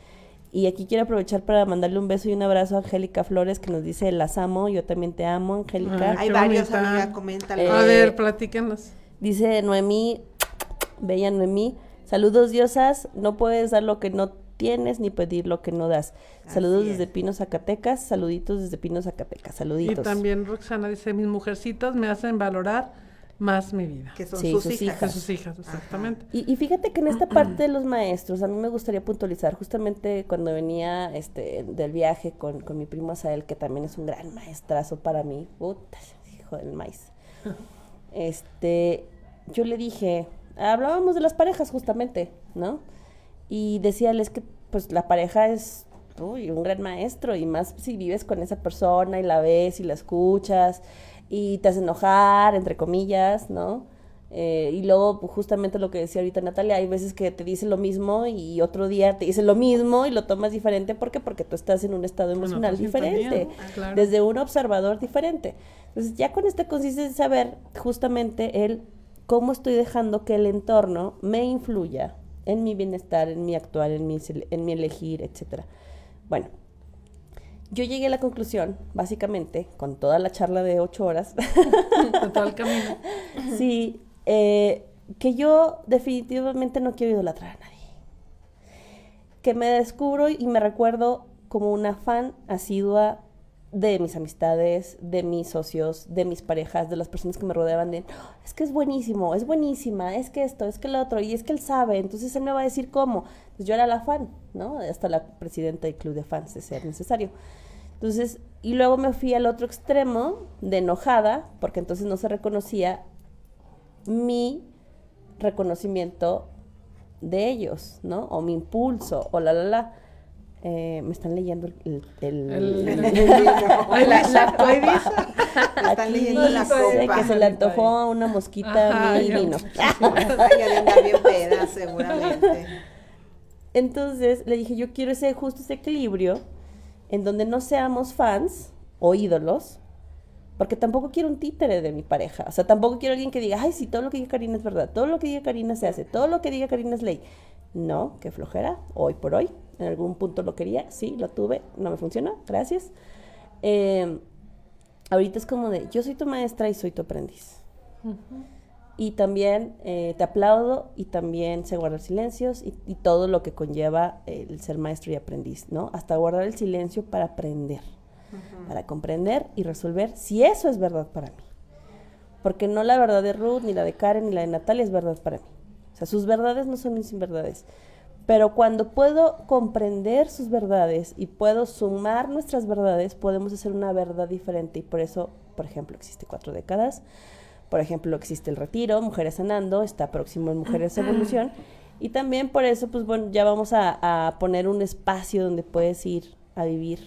Y aquí quiero aprovechar para mandarle un beso y un abrazo a Angélica Flores que nos dice las amo, yo también te amo, Angélica. Hay varios, amiga, coméntale. a ver, platíquenos. Dice Noemí, bella Noemí, saludos diosas, no puedes dar lo que no tienes ni pedir lo que no das. Saludos desde Pinos, Zacatecas, saluditos desde Pinos, Zacatecas, saluditos. Y también Roxana dice, mis mujercitas me hacen valorar más mi vida. Que son sus, hijas. sus hijas, exactamente. Y, fíjate que en esta parte de los maestros, a mí me gustaría puntualizar, justamente cuando venía este del viaje con, con mi primo Asael, que también es un gran maestrazo para mí, puta, hijo del maíz. este, yo le dije, hablábamos de las parejas justamente, ¿no? Y decíales que pues la pareja es uy, un gran maestro y más si vives con esa persona y la ves y la escuchas y te hace enojar, entre comillas, ¿no? Eh, y luego, pues, justamente lo que decía ahorita Natalia, hay veces que te dice lo mismo y otro día te dice lo mismo y lo tomas diferente. ¿Por qué? Porque tú estás en un estado emocional diferente, desde un observador diferente. Entonces, ya con este consiste en saber justamente el cómo estoy dejando que el entorno me influya en mi bienestar, en mi actuar, en mi, en mi elegir, etcétera. Bueno, yo llegué a la conclusión, básicamente, con toda la charla de ocho horas. todo el camino. Sí, eh, que yo definitivamente no quiero idolatrar a nadie. Que me descubro y me recuerdo como una fan asidua de mis amistades, de mis socios, de mis parejas, de las personas que me rodeaban, de, es que es buenísimo, es buenísima, es que esto, es que lo otro, y es que él sabe, entonces él me va a decir cómo. Pues yo era la fan, ¿no? Hasta la presidenta del club de fans, de ser necesario. Entonces, y luego me fui al otro extremo, de enojada, porque entonces no se reconocía mi reconocimiento de ellos, ¿no? O mi impulso, o la, la, la. Eh, me están leyendo el... el, el, la, la, Están leyendo la copa. Que se le antojó a una mosquita mi vino. Ya bien peda, seguramente. Entonces le dije, yo quiero ese justo ese equilibrio en donde no seamos fans o ídolos, porque tampoco quiero un títere de mi pareja. O sea, tampoco quiero alguien que diga, ay, sí, todo lo que diga Karina es verdad, todo lo que diga Karina se hace, todo lo que diga Karina es ley. No, qué flojera, hoy por hoy. En algún punto lo quería, sí, lo tuve, no me funcionó, gracias. Eh, ahorita es como de, yo soy tu maestra y soy tu aprendiz. Y también eh, te aplaudo y también sé guardar silencios y, y, todo lo que conlleva el ser maestro y aprendiz, ¿no? Hasta guardar el silencio para aprender, para comprender y resolver si eso es verdad para mí. Porque no la verdad de Ruth, ni la de Karen, ni la de Natalia es verdad para mí. O sea, sus verdades no son mis verdades. Pero cuando puedo comprender sus verdades y puedo sumar nuestras verdades, podemos hacer una verdad diferente. Y por eso, por ejemplo, existe cuatro décadas. Por ejemplo, existe el retiro, Mujeres Sanando, está próximo en Mujeres Evolución. Y también por eso, pues bueno, ya vamos a, a poner un espacio donde puedes ir a vivir,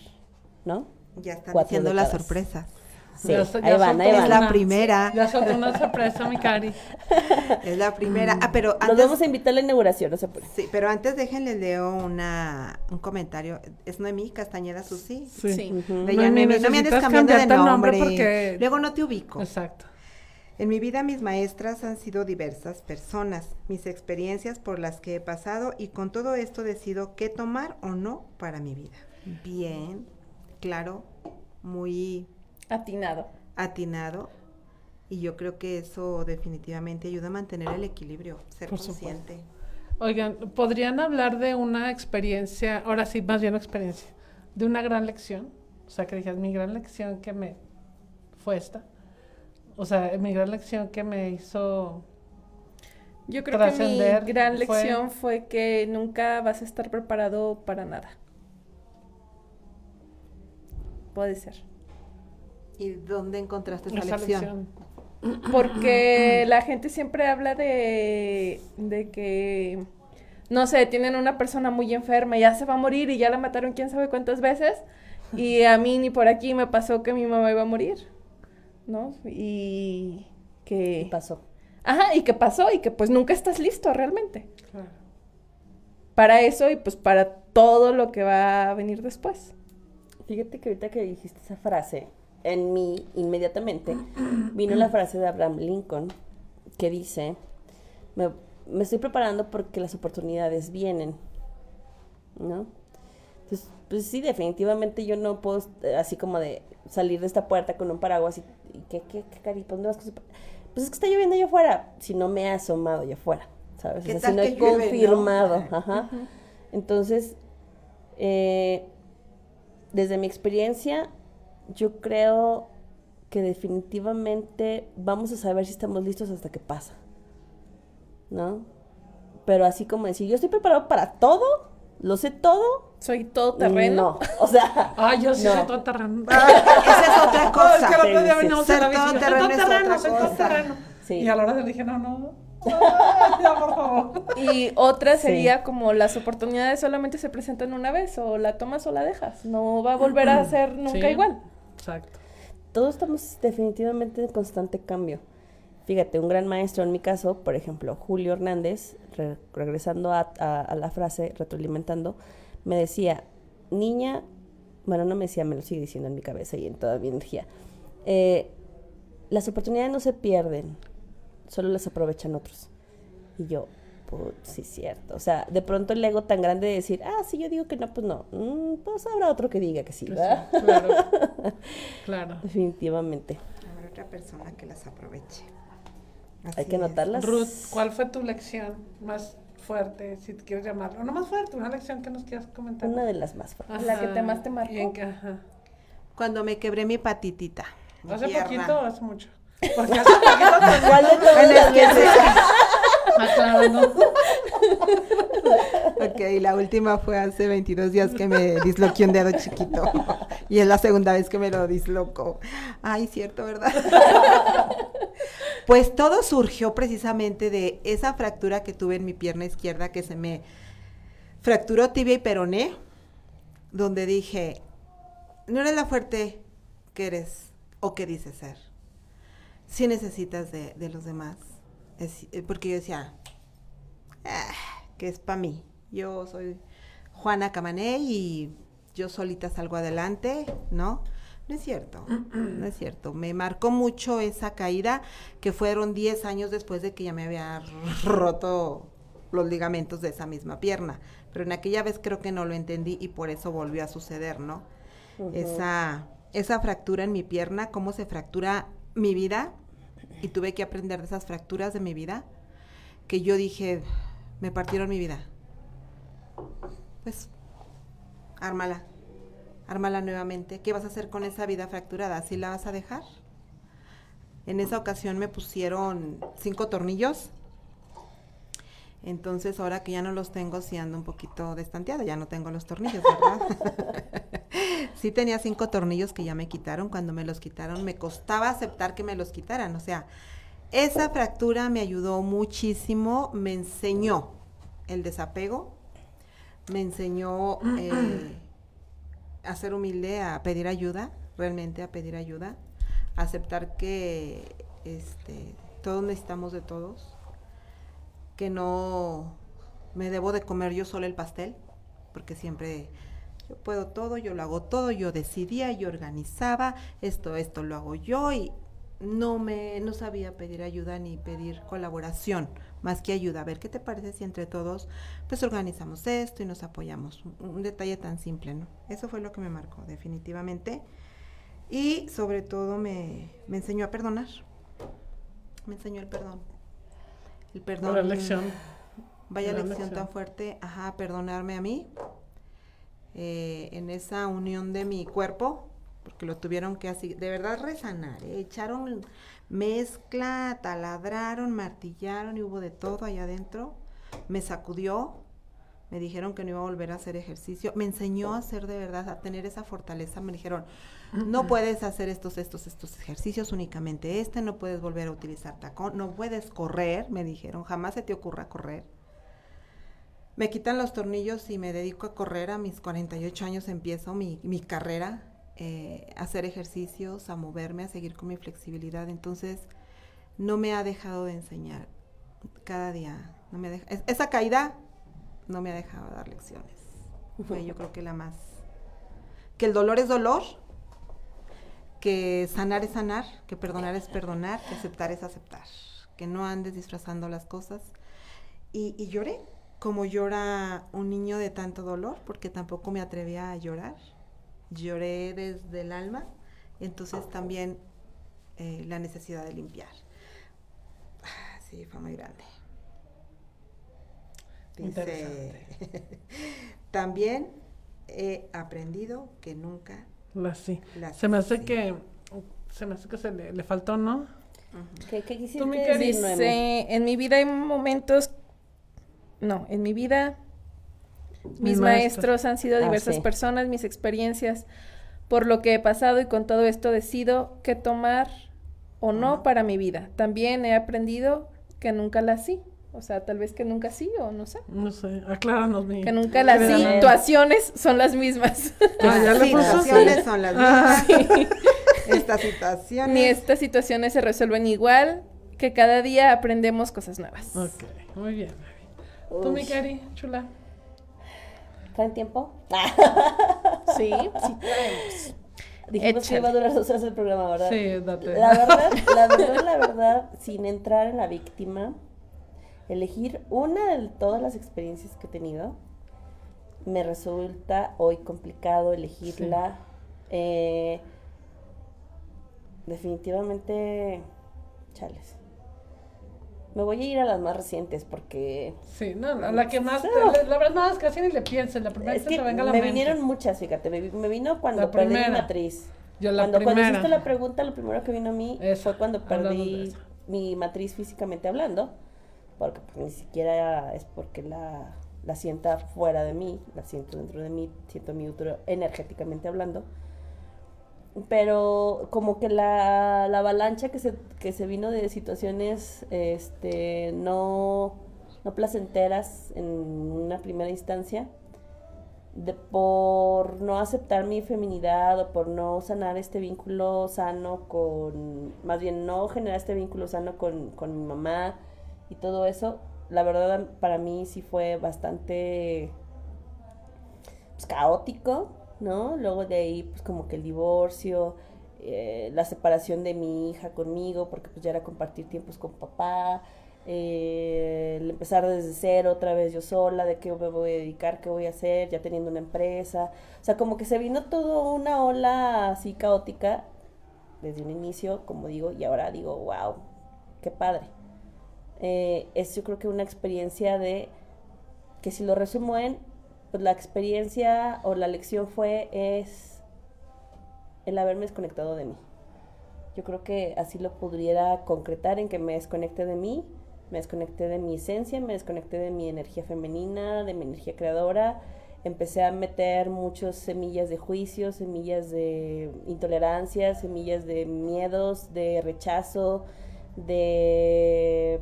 ¿no? Ya están haciendo las sorpresas. Sí, ahí van, ahí van. Es la primera. Ya soltó una sorpresa, mi cari. Es la primera. Ah, pero antes, Nos vamos a invitar a la inauguración, no se puede. Sí, pero antes déjenle leo una, un comentario. Es Noemí Castañeda Susi. Sí. Uh -huh. no me andes cambiando de nombre. nombre porque... Luego no te ubico. Exacto. En mi vida mis maestras han sido diversas personas, mis experiencias por las que he pasado y con todo esto decido qué tomar o no para mi vida. Bien, claro, muy Atinado. Atinado. Y yo creo que eso definitivamente ayuda a mantener el equilibrio, ser Por consciente. Supuesto. Oigan, ¿podrían hablar de una experiencia, ahora sí, más bien experiencia, de una gran lección? O sea, que dijeras, mi gran lección que me fue esta. O sea, mi gran lección que me hizo yo creo que mi gran lección fue... fue que nunca vas a estar preparado para nada. Puede ser. ¿Y dónde encontraste esa, esa lección? lección? Porque la gente siempre habla de, de que, no sé, tienen una persona muy enferma, ya se va a morir y ya la mataron quién sabe cuántas veces. Y a mí ni por aquí me pasó que mi mamá iba a morir, ¿no? Y que... ¿Qué pasó? Ajá, y que pasó y que pues nunca estás listo realmente. Claro. Para eso y pues para todo lo que va a venir después. Fíjate que ahorita que dijiste esa frase, en mí inmediatamente vino la frase de Abraham Lincoln que dice, me, me, estoy preparando porque las oportunidades vienen, ¿no? Entonces, pues sí, definitivamente yo no puedo así como de salir de esta puerta con un paraguas y, y ¿qué, qué, qué cari, ¿dónde vas Pues es que está lloviendo allá afuera, si no me he asomado allá afuera, ¿sabes? O sea, si no he confirmado, ¿no? ajá. Uh -huh. Entonces, eh, desde mi experiencia, yo creo que definitivamente vamos a saber si estamos listos hasta que pasa. ¿No? Pero así como decir, yo estoy preparado para todo, lo sé todo. Soy todo terreno. No, o sea. Ah, yo sí no. soy todo terreno. Esa es otra cosa. es que día venimos Ser la todo terreno Soy todo terreno, soy todo terreno. Sí. Y a la hora le dije, no, no. Ah, ya, por favor. Y otra sería como las oportunidades solamente se presentan una vez, o la tomas o la dejas. No va a volver a ser nunca Sí. igual. Exacto. Todos estamos definitivamente en constante cambio. Fíjate, un gran maestro en mi caso, por ejemplo, Julio Hernández, regresando a, la frase, retroalimentando, me decía, niña, bueno, no me decía, me lo sigue diciendo en mi cabeza y en toda mi energía, eh, las oportunidades no se pierden, solo las aprovechan otros. Y yo, pues sí, cierto. O sea, de pronto el ego tan grande de decir, ah, sí, yo digo que no, pues no. Mm, pues habrá otro que diga que sí, pues ¿verdad? claro. claro. Definitivamente. Habrá otra persona que las aproveche. Hay que notarlas. Ruth, ¿cuál fue tu lección más fuerte, si te quieres llamarlo? No más fuerte, una lección que nos quieras comentar. Una de las más fuertes. La que te más te marcó. Cuando me quebré mi patitita. ¿Hace poquito o hace mucho? Porque hace poquito ¿Cuál de Ah, ok, la última fue hace 22 días que me disloqué un dedo chiquito. Y es la segunda vez que me lo disloco. Ay, cierto, ¿verdad? pues todo surgió precisamente de esa fractura que tuve en mi pierna izquierda que se me fracturó tibia y peroné, donde dije, no eres la fuerte que eres o que dices ser. Si necesitas de, de los demás eh, porque yo decía, ah, que es para mí. Yo soy Juana Camané y yo solita salgo adelante, ¿no? No es cierto, no es cierto. Me marcó mucho esa caída que fueron 10 años después de que ya me había roto los ligamentos de esa misma pierna. Pero en aquella vez creo que no lo entendí y por eso volvió a suceder, ¿no? Esa, esa fractura en mi pierna, cómo se fractura mi vida, y tuve que aprender de esas fracturas de mi vida que yo dije, me partieron mi vida. Pues, ármala, ármala nuevamente. ¿Qué vas a hacer con esa vida fracturada? ¿Así la vas a dejar? En esa ocasión me pusieron cinco tornillos. Entonces, ahora que ya no los tengo, sí ando un poquito destanteada, ya no tengo los tornillos, ¿verdad? sí tenía cinco tornillos que ya me quitaron. Cuando me los quitaron, me costaba aceptar que me los quitaran. O sea, esa fractura me ayudó muchísimo, me enseñó el desapego, me enseñó eh, a ser humilde, a pedir ayuda, realmente a pedir ayuda, a aceptar que este, todos necesitamos de todos, que no me debo de comer yo solo el pastel, porque siempre yo puedo todo, yo lo hago todo, yo decidía, yo organizaba, esto, esto lo hago yo y no me, no sabía pedir ayuda ni pedir colaboración, más que ayuda. A ver, ¿qué te parece si entre todos pues organizamos esto y nos apoyamos? Un, detalle tan simple, ¿no? Eso fue lo que me marcó, definitivamente. Y sobre todo me, me enseñó a perdonar. Me enseñó el perdón. El perdón. La lección. Vaya lección, tan fuerte, ajá, perdonarme a mí, eh, en esa unión de mi cuerpo, porque lo tuvieron que así, de verdad resanar, ¿eh? echaron mezcla, taladraron, martillaron y hubo de todo allá adentro. Me sacudió, me dijeron que no iba a volver a hacer ejercicio, me enseñó a hacer de verdad, a tener esa fortaleza, me dijeron, no puedes hacer estos, estos, estos ejercicios, únicamente este, no puedes volver a utilizar tacón, no puedes correr, me dijeron, jamás se te ocurra correr me quitan los tornillos y me dedico a correr. A mis 48 años empiezo mi, mi carrera, eh, a hacer ejercicios, a moverme, a seguir con mi flexibilidad. Entonces, no me ha dejado de enseñar cada día. No me deja, esa caída no me ha dejado de dar lecciones. Fue yo creo que la más... Que el dolor es dolor, que sanar es sanar, que perdonar es perdonar, que aceptar es aceptar. Que no andes disfrazando las cosas. Y, y lloré, como llora un niño de tanto dolor, porque tampoco me atrevía a llorar. Lloré desde el alma, entonces también eh, la necesidad de limpiar. Ah, sí, fue muy grande. Dice, también he aprendido que nunca la sí. se me hace que se me hace que se le, faltó, ¿no? ¿Qué, qué decir, en mi vida hay momentos no, en mi vida mis, maestros. han sido ah, diversas personas, mis experiencias, por lo que he pasado y con todo esto decido qué tomar o no para mi vida. También he aprendido que nunca la sí. O sea, tal vez que nunca sí o no sé. No sé, acláranos mi. Que nunca las situaciones son las mismas. Ah, las situaciones son las mismas. Estas situaciones. Ni estas situaciones se resuelven igual, que cada día aprendemos cosas nuevas. Ok, muy bien. Tú, mi Cari, chula. ¿Traen tiempo? Sí, sí traemos. Dijimos que iba a durar dos horas el programa, ¿verdad? Sí, date. La verdad, la verdad, la verdad, sin entrar en la víctima, elegir una de todas las experiencias que he tenido, me resulta hoy complicado elegirla. Eh, definitivamente, chales. Me voy a ir a las más recientes porque Sí, no, la, la que más, la, la verdad, nada, casi ni le pienses, la primera es que que te venga a la me mente. vinieron muchas, fíjate, me, me vino cuando perdí mi matriz. Yo la cuando, cuando hiciste la pregunta, lo primero que vino a mí Esa, fue cuando perdí mi matriz físicamente hablando, porque pues, ni siquiera es porque la, la sienta fuera de mí, la siento dentro de mí, siento mi útero energéticamente hablando. Pero como que la, la avalancha que se, que se vino de situaciones este, no, no placenteras en una primera instancia, de por no aceptar mi feminidad o por no sanar este vínculo sano con, más bien no generar este vínculo sano con, con mi mamá y todo eso, la verdad para mí sí fue bastante pues, caótico, ¿no? Luego de ahí pues como que el divorcio, eh, la separación de mi hija conmigo, porque pues ya era compartir tiempos con papá, eh, el empezar desde cero otra vez yo sola, de qué me voy a dedicar, qué voy a hacer, ya teniendo una empresa. O sea, como que se vino todo una ola así caótica desde un inicio, como digo, y ahora digo, wow, qué padre. Eh, es yo creo que una experiencia de, que si lo resumo en, pues la experiencia o la lección fue, es el haberme desconectado de mí. Yo creo que así lo pudiera concretar en que me desconecté de mí, me desconecté de mi esencia, me desconecté de mi energía femenina, de mi energía creadora. Empecé a meter muchas semillas de juicio, semillas de intolerancia, semillas de miedos, de rechazo, de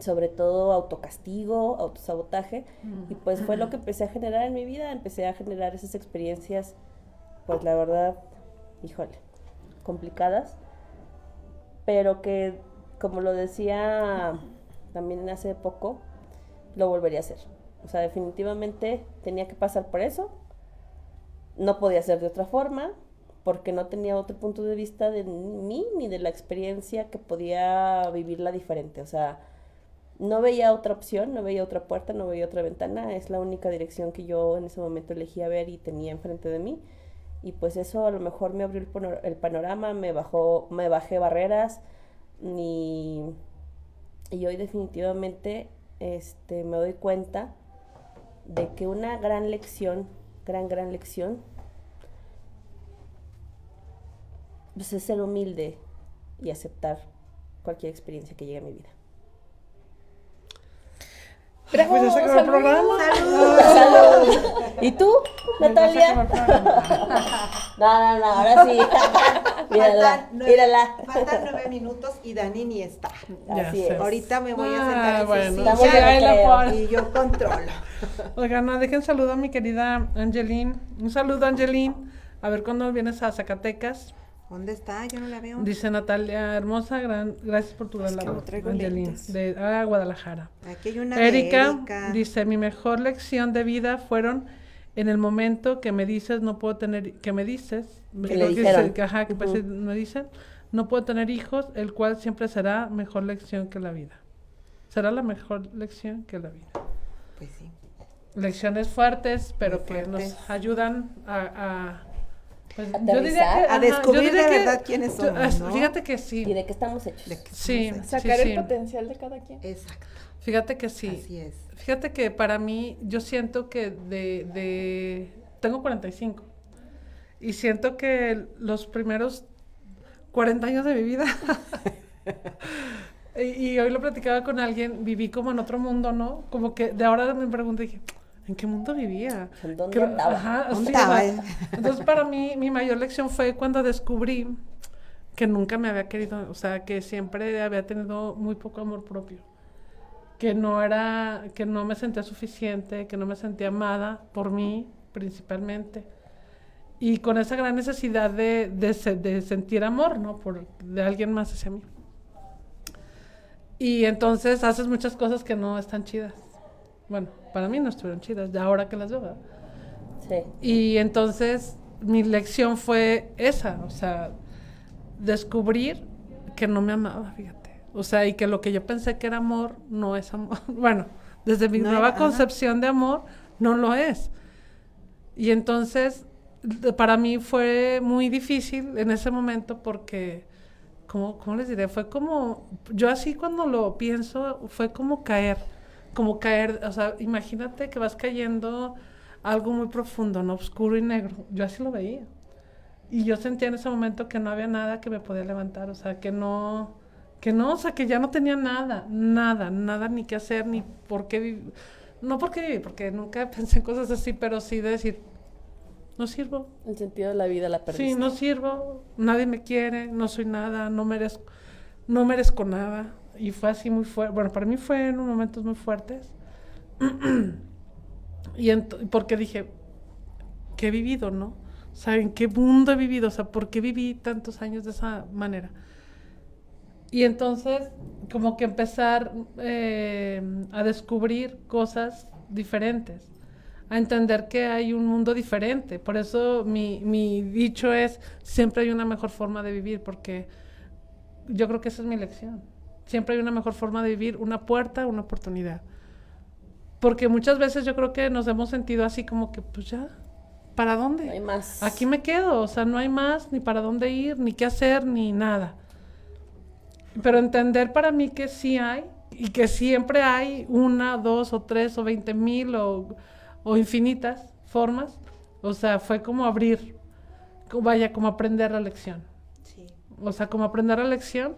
sobre todo autocastigo, autosabotaje. Y pues fue lo que empecé a generar en mi vida, empecé a generar esas experiencias, pues la verdad, híjole, complicadas, pero que, como lo decía también hace poco, lo volvería a hacer. O sea, definitivamente tenía que pasar por eso. No podía ser de otra forma, porque no tenía otro punto de vista de mí ni de la experiencia que podía vivirla diferente. O sea, no veía otra opción, no veía otra puerta, no veía otra ventana. Es la única dirección que yo en ese momento elegí a ver y tenía enfrente de mí. Y pues eso a lo mejor me abrió el, pano- el panorama, me bajó, me bajé barreras y, y hoy definitivamente este, me doy cuenta de que una gran lección, gran, gran lección, pues es ser humilde y aceptar cualquier experiencia que llegue a mi vida. Pues ya se acabó el salud. programa. ¡Salud! ¿Y tú, Pues Natalia? No, no, no, ahora sí. mírala, Faltan nueve- mírala. Faltan nueve minutos y Dani ni está. Ya Así es. Ahorita me voy a Ah, sentar en bueno. pon- y yo controlo. Oigan, no, dejen saludo a mi querida Angeline. Un saludo, Angeline. A ver cuándo vienes a Zacatecas. ¿Dónde está? Yo no la veo. Dice Natalia, hermosa, gran, gracias por tu gran labor. lentes. de ah, Guadalajara. Aquí hay una de Erika, Erika. dice, mi mejor lección de vida fueron en el momento que me dices no puedo tener, que me dices, Que le dice- que, ajá, que me dicen, no puedo tener hijos, el cual siempre será mejor lección que la vida. Será la mejor lección que la vida. Pues sí. Lecciones fuertes, pero Muy que fuertes. nos ayudan a... a pues, Aterrizar. A descubrir diría de verdad quiénes somos, as- ¿no? Fíjate que sí. ¿Y de qué estamos hechos? De que Sí. somos Sacar sí. el potencial de cada quien. Exacto. Fíjate que sí. Así es. Fíjate que para mí, yo siento que de, de... Tengo 45. Y siento que los primeros 40 años de mi vida... y, y hoy lo platicaba con alguien, viví como en otro mundo, ¿no? Como que de ahora me pregunto, dije, ¿en qué mundo vivía? ¿En dónde andaba? Ajá, ¿Dónde sí, estaba? Entonces, para mí, mi mayor lección fue cuando descubrí que nunca me había querido, o sea, que siempre había tenido muy poco amor propio. Que no era, que no me sentía suficiente, que no me sentía amada por mí, principalmente. Y con esa gran necesidad de, de sentir amor, ¿no? Por, de alguien más hacia mí. Y entonces haces muchas cosas que no están chidas. Bueno, para mí no estuvieron chidas, de ahora que las veo. ¿verdad? Sí. Y entonces mi lección fue esa, o sea, descubrir que no me amaba, fíjate. O sea, y que lo que yo pensé que era amor no es amor. Bueno, desde mi No nueva era- ajá. concepción de amor, no lo es. Y entonces, para mí fue muy difícil en ese momento porque, ¿cómo, cómo les diré? Fue como, yo así cuando lo pienso, fue como caer, como caer, o sea, imagínate que vas cayendo algo muy profundo, ¿no? Oscuro y negro. Yo así lo veía. Y yo sentía en ese momento que no había nada que me podía levantar, o sea, que no, que no, o sea, que ya no tenía nada, nada, nada ni qué hacer, ni por qué vivir. No por qué vivir, porque nunca pensé en cosas así, pero sí de decir, no sirvo, El sentido de la vida la perdiste. Sí, no sirvo, nadie me quiere, no soy nada, no merezco, no merezco nada. Y fue así muy fuerte. Bueno, para mí fue en momentos muy fuertes. y porque dije, ¿qué he vivido, no? O sea, ¿en qué mundo he vivido? O sea, ¿por qué viví tantos años de esa manera? Y entonces, como que empezar eh, a descubrir cosas diferentes, a entender que hay un mundo diferente. Por eso mi, mi dicho es, siempre hay una mejor forma de vivir, porque yo creo que esa es mi lección. Siempre hay una mejor forma de vivir, una puerta, una oportunidad. Porque muchas veces yo creo que nos hemos sentido así como que, pues ya, ¿para dónde? No hay más. Aquí me quedo, o sea, no hay más, ni para dónde ir, ni qué hacer, ni nada. Pero entender para mí que sí hay, y que siempre hay una, dos o tres o veinte mil o, o infinitas formas, o sea, fue como abrir, vaya, como aprender la lección. Sí. O sea, como aprender la lección.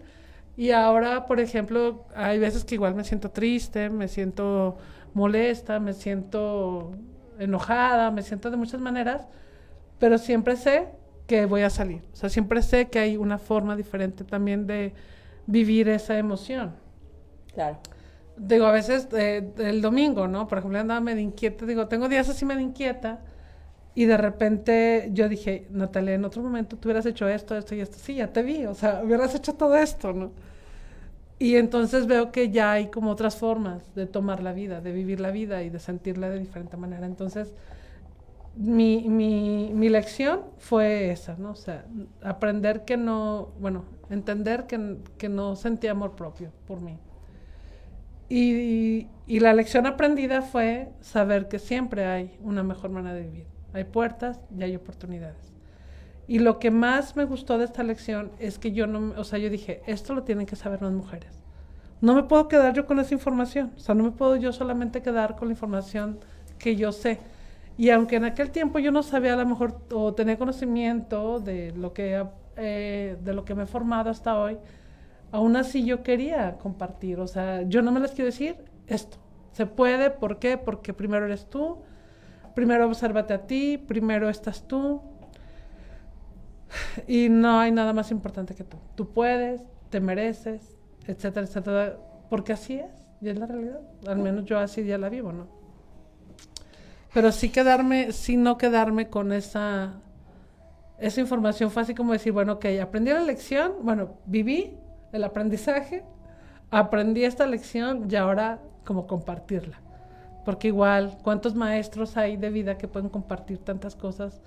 Y ahora, por ejemplo, hay veces que igual me siento triste, me siento molesta, me siento enojada, me siento de muchas maneras, pero siempre sé que voy a salir. O sea, siempre sé que hay una forma diferente también de vivir esa emoción. Claro. Digo, a veces eh, el domingo, ¿no? Por ejemplo, andaba medio inquieta. Digo, tengo días así medio inquieta. Y de repente yo dije, Natalia, en otro momento tú hubieras hecho esto, esto y esto. Sí, ya te vi. O sea, hubieras hecho todo esto, ¿no? Y entonces veo que ya hay como otras formas de tomar la vida, de vivir la vida y de sentirla de diferente manera. Entonces, mi, mi, mi lección fue esa, ¿no? O sea, aprender que no, bueno, entender que, que no sentía amor propio por mí. Y, y la lección aprendida fue saber que siempre hay una mejor manera de vivir. Hay puertas y hay oportunidades. Y lo que más me gustó de esta lección es que yo no, o sea, yo dije, esto lo tienen que saber las mujeres. No me puedo quedar yo con esa información. O sea, no me puedo yo solamente quedar con la información que yo sé. Y aunque en aquel tiempo yo no sabía a lo mejor o tenía conocimiento de lo que, eh, de lo que me he formado hasta hoy, aún así yo quería compartir. O sea, yo no me les quiero decir esto. Se puede, ¿por qué? Porque primero eres tú, primero obsérvate a ti, primero estás tú. Y no hay nada más importante que tú. Tú puedes, te mereces, etcétera, etcétera. Porque así es, y es la realidad. Al menos yo así ya la vivo, ¿no? Pero sí quedarme, sí no quedarme con esa, esa información fue así como decir, bueno, ok, aprendí la lección, bueno, viví el aprendizaje, aprendí esta lección y ahora como compartirla. Porque igual, ¿cuántos maestros hay de vida que pueden compartir tantas cosas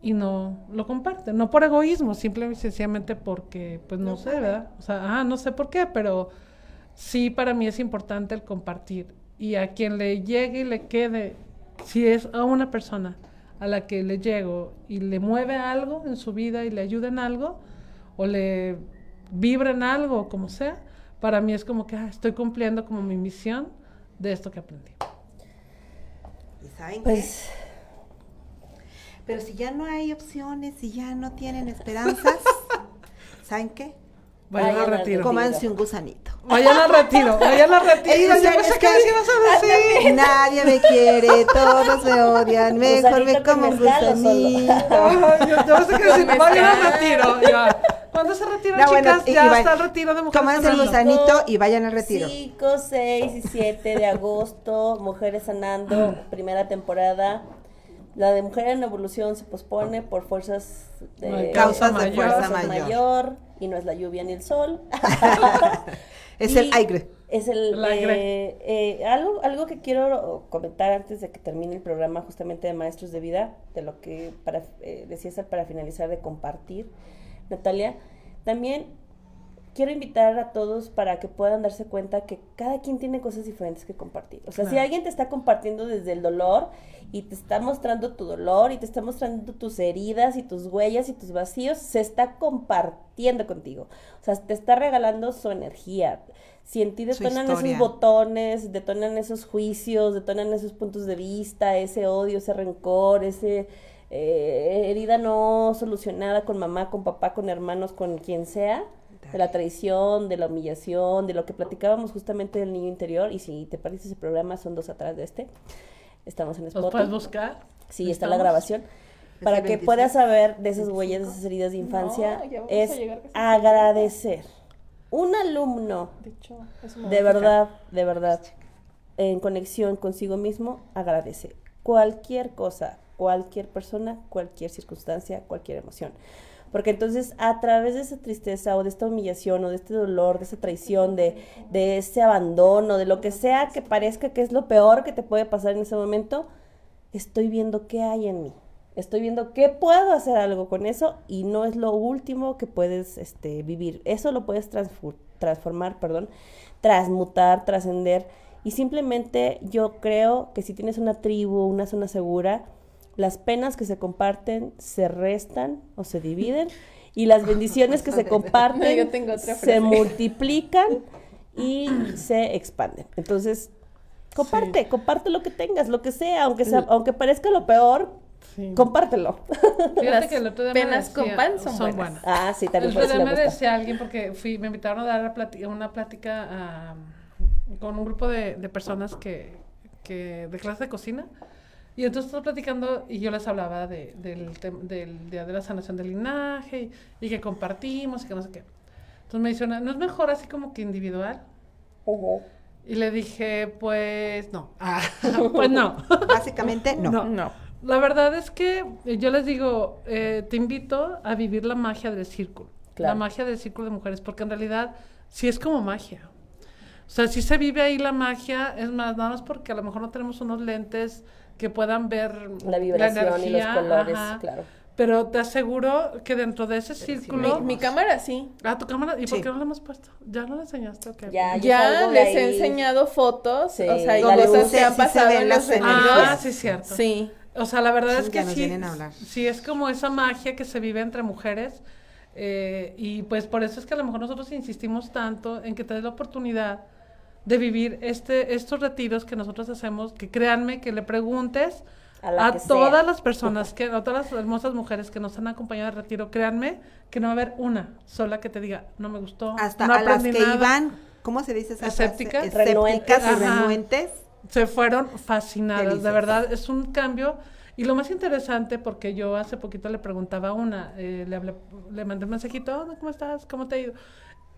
y no lo comparten? No por egoísmo, simplemente y sencillamente porque, pues no, No sé. ¿verdad? O sea, ah, no sé por qué, pero sí para mí es importante el compartir. Y a quien le llegue y le quede, si es a una persona a la que le llego y le mueve algo en su vida y le ayuda en algo, o le vibra en algo, como sea, para mí es como que ah, estoy cumpliendo como mi misión de esto que aprendí. ¿Y saben Pues qué? Pero si ya no hay opciones, si ya no tienen esperanzas, ¿saben qué? Vayan Vayan al retiro. Cómanse un gusanito. Vayan al retiro, vayan al retiro. Yo ya- pensé que les ibas a decir. Nadie me quiere, todos me odian, mejor me ¿Gusanito con como un gusanito. Yo, pensé que vayan al retiro. Yo, ¿Cuándo se retira, No, bueno, chicas? y- ya y va- está el retiro de mujeres. Cómanse el gusanito y vayan al retiro. 5, 6 y 7 de agosto, Mujeres Sanando, primera temporada. La de Mujer en Evolución se pospone por fuerzas de Ay, Causas de mayor. fuerza mayor. mayor, y no es la lluvia ni el sol. Es el aire. Es el, El aire. eh, eh, algo, algo que quiero comentar antes de que termine el programa justamente de Maestros de Vida, de lo que para, eh, decía César para finalizar de compartir, Natalia, también quiero invitar a todos para que puedan darse cuenta que cada quien tiene cosas diferentes que compartir. O sea, si alguien te está compartiendo desde el dolor y te está mostrando tu dolor y te está mostrando tus heridas y tus huellas y tus vacíos, se está compartiendo contigo. O sea, te está regalando su energía. Si en ti detonan esos botones, detonan esos juicios, detonan esos puntos de vista, ese odio, ese rencor, ese eh, herida no solucionada con mamá, con papá, con hermanos, con quien sea, de la traición, de la humillación, de lo que platicábamos justamente del niño interior, y si te perdiste ese programa, son dos atrás de este, estamos en ¿Los Spotify. puedes buscar? Sí, está la grabación. Para que 26, puedas saber de esas huellas, de esas heridas de infancia, es agradecer. Un alumno De hecho, verdad, de verdad, en conexión consigo mismo, agradece cualquier cosa, cualquier persona, cualquier circunstancia, cualquier emoción. Porque entonces a través de esa tristeza o de esta humillación o de este dolor, de esa traición, de, de ese abandono, de lo que sea que parezca que es lo peor que te puede pasar en ese momento, estoy viendo qué hay en mí. Estoy viendo qué puedo hacer algo con eso y no es lo último que puedes este, vivir. Eso lo puedes transformar, perdón, transmutar, trascender. Y simplemente yo creo que si tienes una tribu, una zona segura, las penas que se comparten se restan o se dividen y las bendiciones que se comparten Yo tengo otra se multiplican y se expanden. Entonces, comparte, comparte lo que tengas, lo que sea, aunque sea, aunque parezca lo peor, Sí. compártelo. Fíjate que el otro día me penas con decía- pan son buenas. ah, sí, El también otro por eso día me gusta. decía alguien porque fui, me invitaron a dar una plática a- con un grupo de, de personas que, que de clase de cocina. Y entonces estaba platicando y yo les hablaba de, del, del día de la sanación del linaje y, y que compartimos y que no sé qué. Entonces me dice una, ¿no es mejor así como que individual? Y le dije, pues no. Ah, pues no. Básicamente, no. No. No. La verdad es que eh, yo les digo, eh, te invito a vivir la magia del círculo. La magia del círculo de mujeres, porque en realidad sí es como magia. O sea, sí se vive ahí la magia, es más, nada más porque a lo mejor no tenemos unos lentes que puedan ver La vibración y los colores, ajá. claro. Pero te aseguro que dentro de ese círculo... Mi, mi cámara sí. Ah, tu cámara, ¿y por qué no la hemos puesto? ¿Ya no la enseñaste o qué? Ya, Ya les he enseñado fotos, Sí, o sea, y la cosas luz, que han sí se pasado en las los. Ah, sí, cierto. Sí. O sea, la verdad es Sí, que ya nos sí, vienen a hablar. sí es como esa magia que se vive entre mujeres eh, y pues por eso es que a lo mejor nosotros insistimos tanto en que te des la oportunidad de vivir este estos retiros que nosotros hacemos, que créanme que le preguntes A la a, que sea. todas las personas, que a todas las hermosas mujeres que nos han acompañado al retiro, créanme que no va a haber una sola que te diga, no me gustó, Hasta no a las que nada". iban, ¿cómo se dice esa frase? Escépticas. Renuentes. Ajá. renuentes. se fueron fascinadas, Felices. de verdad, es un cambio. Y lo más interesante, porque yo hace poquito le preguntaba a una, eh, le, hablé- le mandé un mensajito, "Hola, ¿cómo estás? ¿Cómo te ha ido?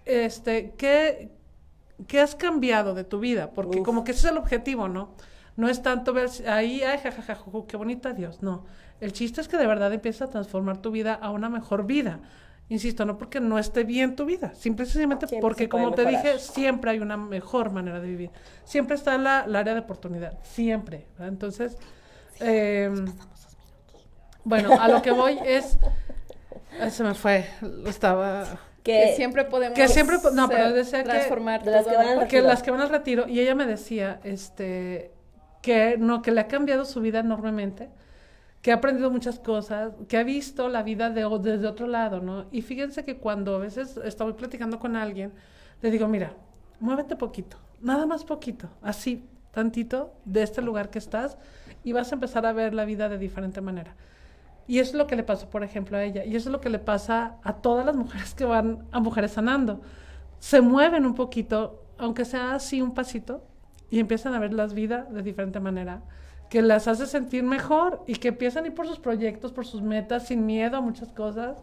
Este, ¿qué, ¿qué has cambiado de tu vida? Porque Uf. como que ese es el objetivo, ¿no? No es tanto ver ahí, ay, jajaja, juju, qué bonita Dios, no. El chiste es que de verdad empiezas a transformar tu vida a una mejor vida. Insisto, no porque no esté bien tu vida, simple y sencillamente Siempre porque, como te dije, siempre hay una mejor manera de vivir. Siempre está la, la área de oportunidad, siempre. ¿verdad? Entonces, eh, bueno, a lo que voy es, se me fue, estaba, Que, Que siempre podemos que siempre no, pero decía que- transformar de las que van porque retiro. las que van al retiro, y ella me decía, este, que no, que le ha cambiado su vida enormemente, que ha aprendido muchas cosas, que ha visto la vida de, desde otro lado, ¿no? Y fíjense que cuando a veces estoy platicando con alguien, le digo, mira, muévete poquito, nada más poquito, así, tantito, de este lugar que estás, y vas a empezar a ver la vida de diferente manera. Y eso es lo que le pasó, por ejemplo, a ella. Y eso es lo que le pasa a todas las mujeres que van a Mujeres Sanando. Se mueven un poquito, aunque sea así un pasito, y empiezan a ver las vidas de diferente manera, que las hace sentir mejor y que empiezan a ir por sus proyectos, por sus metas, sin miedo a muchas cosas.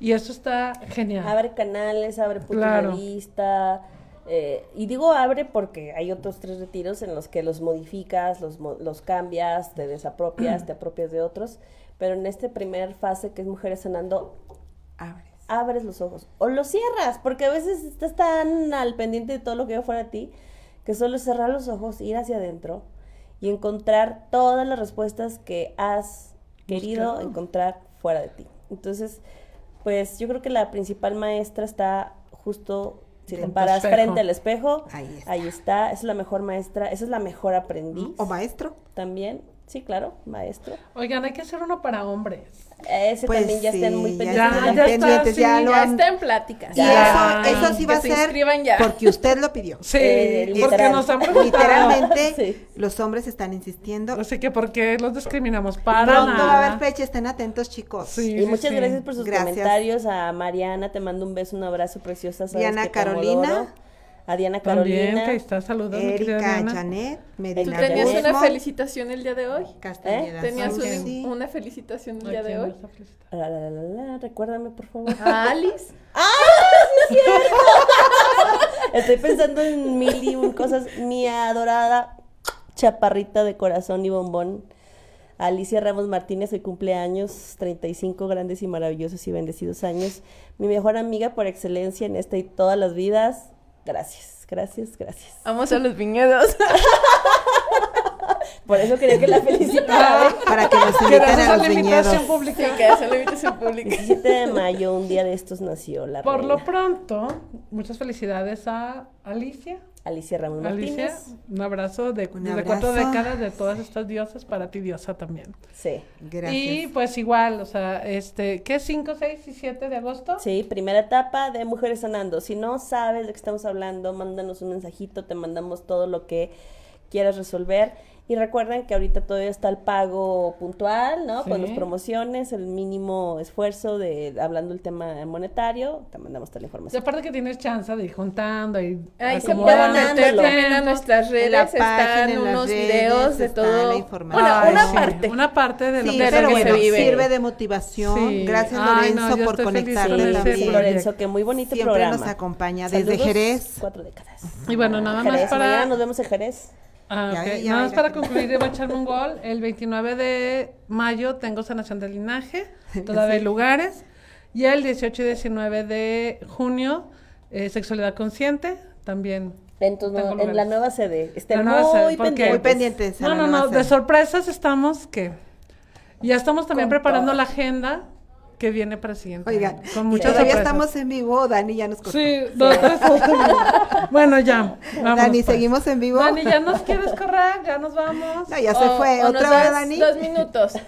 Y eso está genial. Abre canales, abre puntos Claro. de vista. eh, y digo abre porque hay otros tres retiros en los que los modificas, los, los cambias, te desapropias, te apropias de otros. Pero en este primer fase que es Mujeres Sanando, abres. abres los ojos o los cierras, porque a veces estás tan al pendiente de todo lo que hay fuera de ti que solo cerrar los ojos, ir hacia adentro y encontrar todas las respuestas que has querido Buscado. encontrar fuera de ti. Entonces, pues yo creo que la principal maestra está justo si te paras espejo. frente al espejo, Ahí está. ahí está, esa es la mejor maestra, esa es la mejor aprendiz O maestro. también, sí, claro, maestro. Oigan, hay que hacer uno para hombres. Ese Pues también ya están sí, muy ya pendientes. están de la ya fecha. pendientes, sí, ya lo ya han- está en pláticas. Y Ya. eso, eso sí va a se ser ya. porque usted lo pidió. Sí, Eh, porque nos han preguntado. Literalmente, Sí. los hombres están insistiendo. Así que, ¿por qué los discriminamos? Para Pronto va a nada. haber fecha, estén atentos, chicos. Sí, Y sí, muchas sí. gracias por sus Gracias. comentarios. A Mariana, te mando un beso, un abrazo preciosa. sabes Diana Carolina. A Diana También, Carolina. que está saludando. Erika, Diana. Janet, ¿Tú Medina tenías una felicitación el día de hoy? Castañeda ¿Tenías un- sí. una felicitación el ¿A día de hoy? La, la, la, la, la, recuérdame, por favor. ¿A Alice? Estoy pensando en mil y un cosas. Mi adorada chaparrita de corazón y bombón. Alicia Ramos Martínez, hoy cumpleaños, 35 grandes y maravillosos y bendecidos años. Mi mejor amiga por excelencia en esta y todas las vidas. Gracias, gracias, gracias. Vamos a los viñedos. Por eso quería que la felicitara. ¿eh? Para que nos gracias a los la viñedos. pública. Sí, lo invitación pública. 17 de mayo, un día de estos nació la Por lo reina. pronto, muchas felicidades a Alicia. Alicia Ramón Alicia, Martínez. un abrazo de, Un de cuatro abrazo. décadas de todas estas diosas, para ti diosa también. Sí. Gracias. Y pues igual, o sea, este, ¿qué? ¿5, 6 y 7 de agosto? Sí, primera etapa de Mujeres Sanando. Si no sabes de qué estamos hablando, mándanos un mensajito, te mandamos todo lo que quieras resolver. Y recuerden que ahorita todavía está el pago puntual, ¿no? Con las promociones, el mínimo esfuerzo de hablando el tema monetario, te mandamos toda la Y información. aparte que tienes chance de ir juntando y Ahí se pueden meter también a nuestras la redes, página, están unos redes, videos de todo. la información. Una, Ay, una sí, parte. Una parte de lo Sí, que pero que se bueno, vive. sirve de motivación. Sí. Gracias Ay, no, Lorenzo yo por conectarte también. Lorenzo, que muy bonito Siempre programa. nos acompaña desde Saludos, Jerez. Cuatro décadas. Y bueno, nada más para... mañana nos vemos en Jerez. Ah, Ya, Nada más para concluir, debo echarme un gol. El 29 de mayo tengo sanación del linaje, todavía hay lugares. Y el 18 y 19 de junio, eh, sexualidad consciente, también. No, en la nueva sede. Estén nueva muy sede, porque- pendientes. Muy pendientes. No, no, no, sede. de sorpresas estamos que ya estamos también Con preparando todo. la agenda que viene para el siguiente. Oigan, año, con muchas todavía sorpresas. estamos en vivo. Dani ya nos cortó. Sí, dos, tres, bueno, ya. Dani, pues. seguimos en vivo. Dani, ya nos quieres correr, ya nos vamos. No, ya se O- fue. o ¿Otra vez, Dani? Dos minutos.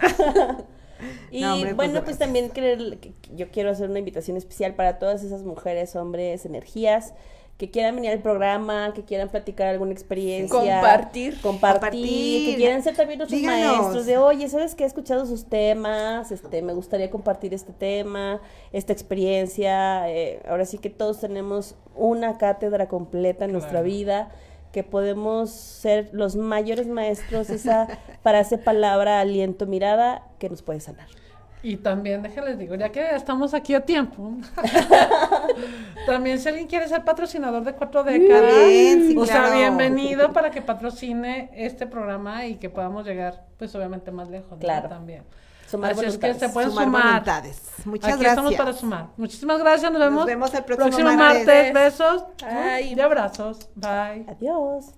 Y No, hombre, pues, bueno, pues también querer- que- que yo quiero hacer una invitación especial para todas esas mujeres, hombres, energías que quieran venir al programa, que quieran platicar alguna experiencia, Compartir. compartir, Compartir. que quieran ser también nuestros Díganos. maestros de, oye, ¿sabes qué? He escuchado sus temas, este, me gustaría compartir este tema, esta experiencia. eh, ahora sí que todos tenemos una cátedra completa en nuestra vida que podemos ser los mayores maestros, esa frase, palabra, aliento, mirada que nos puede sanar. Y también, déjenles digo, ya que estamos aquí a tiempo, también si alguien quiere ser patrocinador de cuatro décadas, sí, o sea, bienvenido para que patrocine este programa y que podamos llegar, pues obviamente más lejos, ¿no? Claro. También. Sumar Así es que se pueden Sumar sumar. voluntades. Muchas Aquí gracias. estamos para sumar. Muchísimas gracias, nos vemos. vemos el próximo martes. martes. Besos Ay. y abrazos. Bye. Adiós.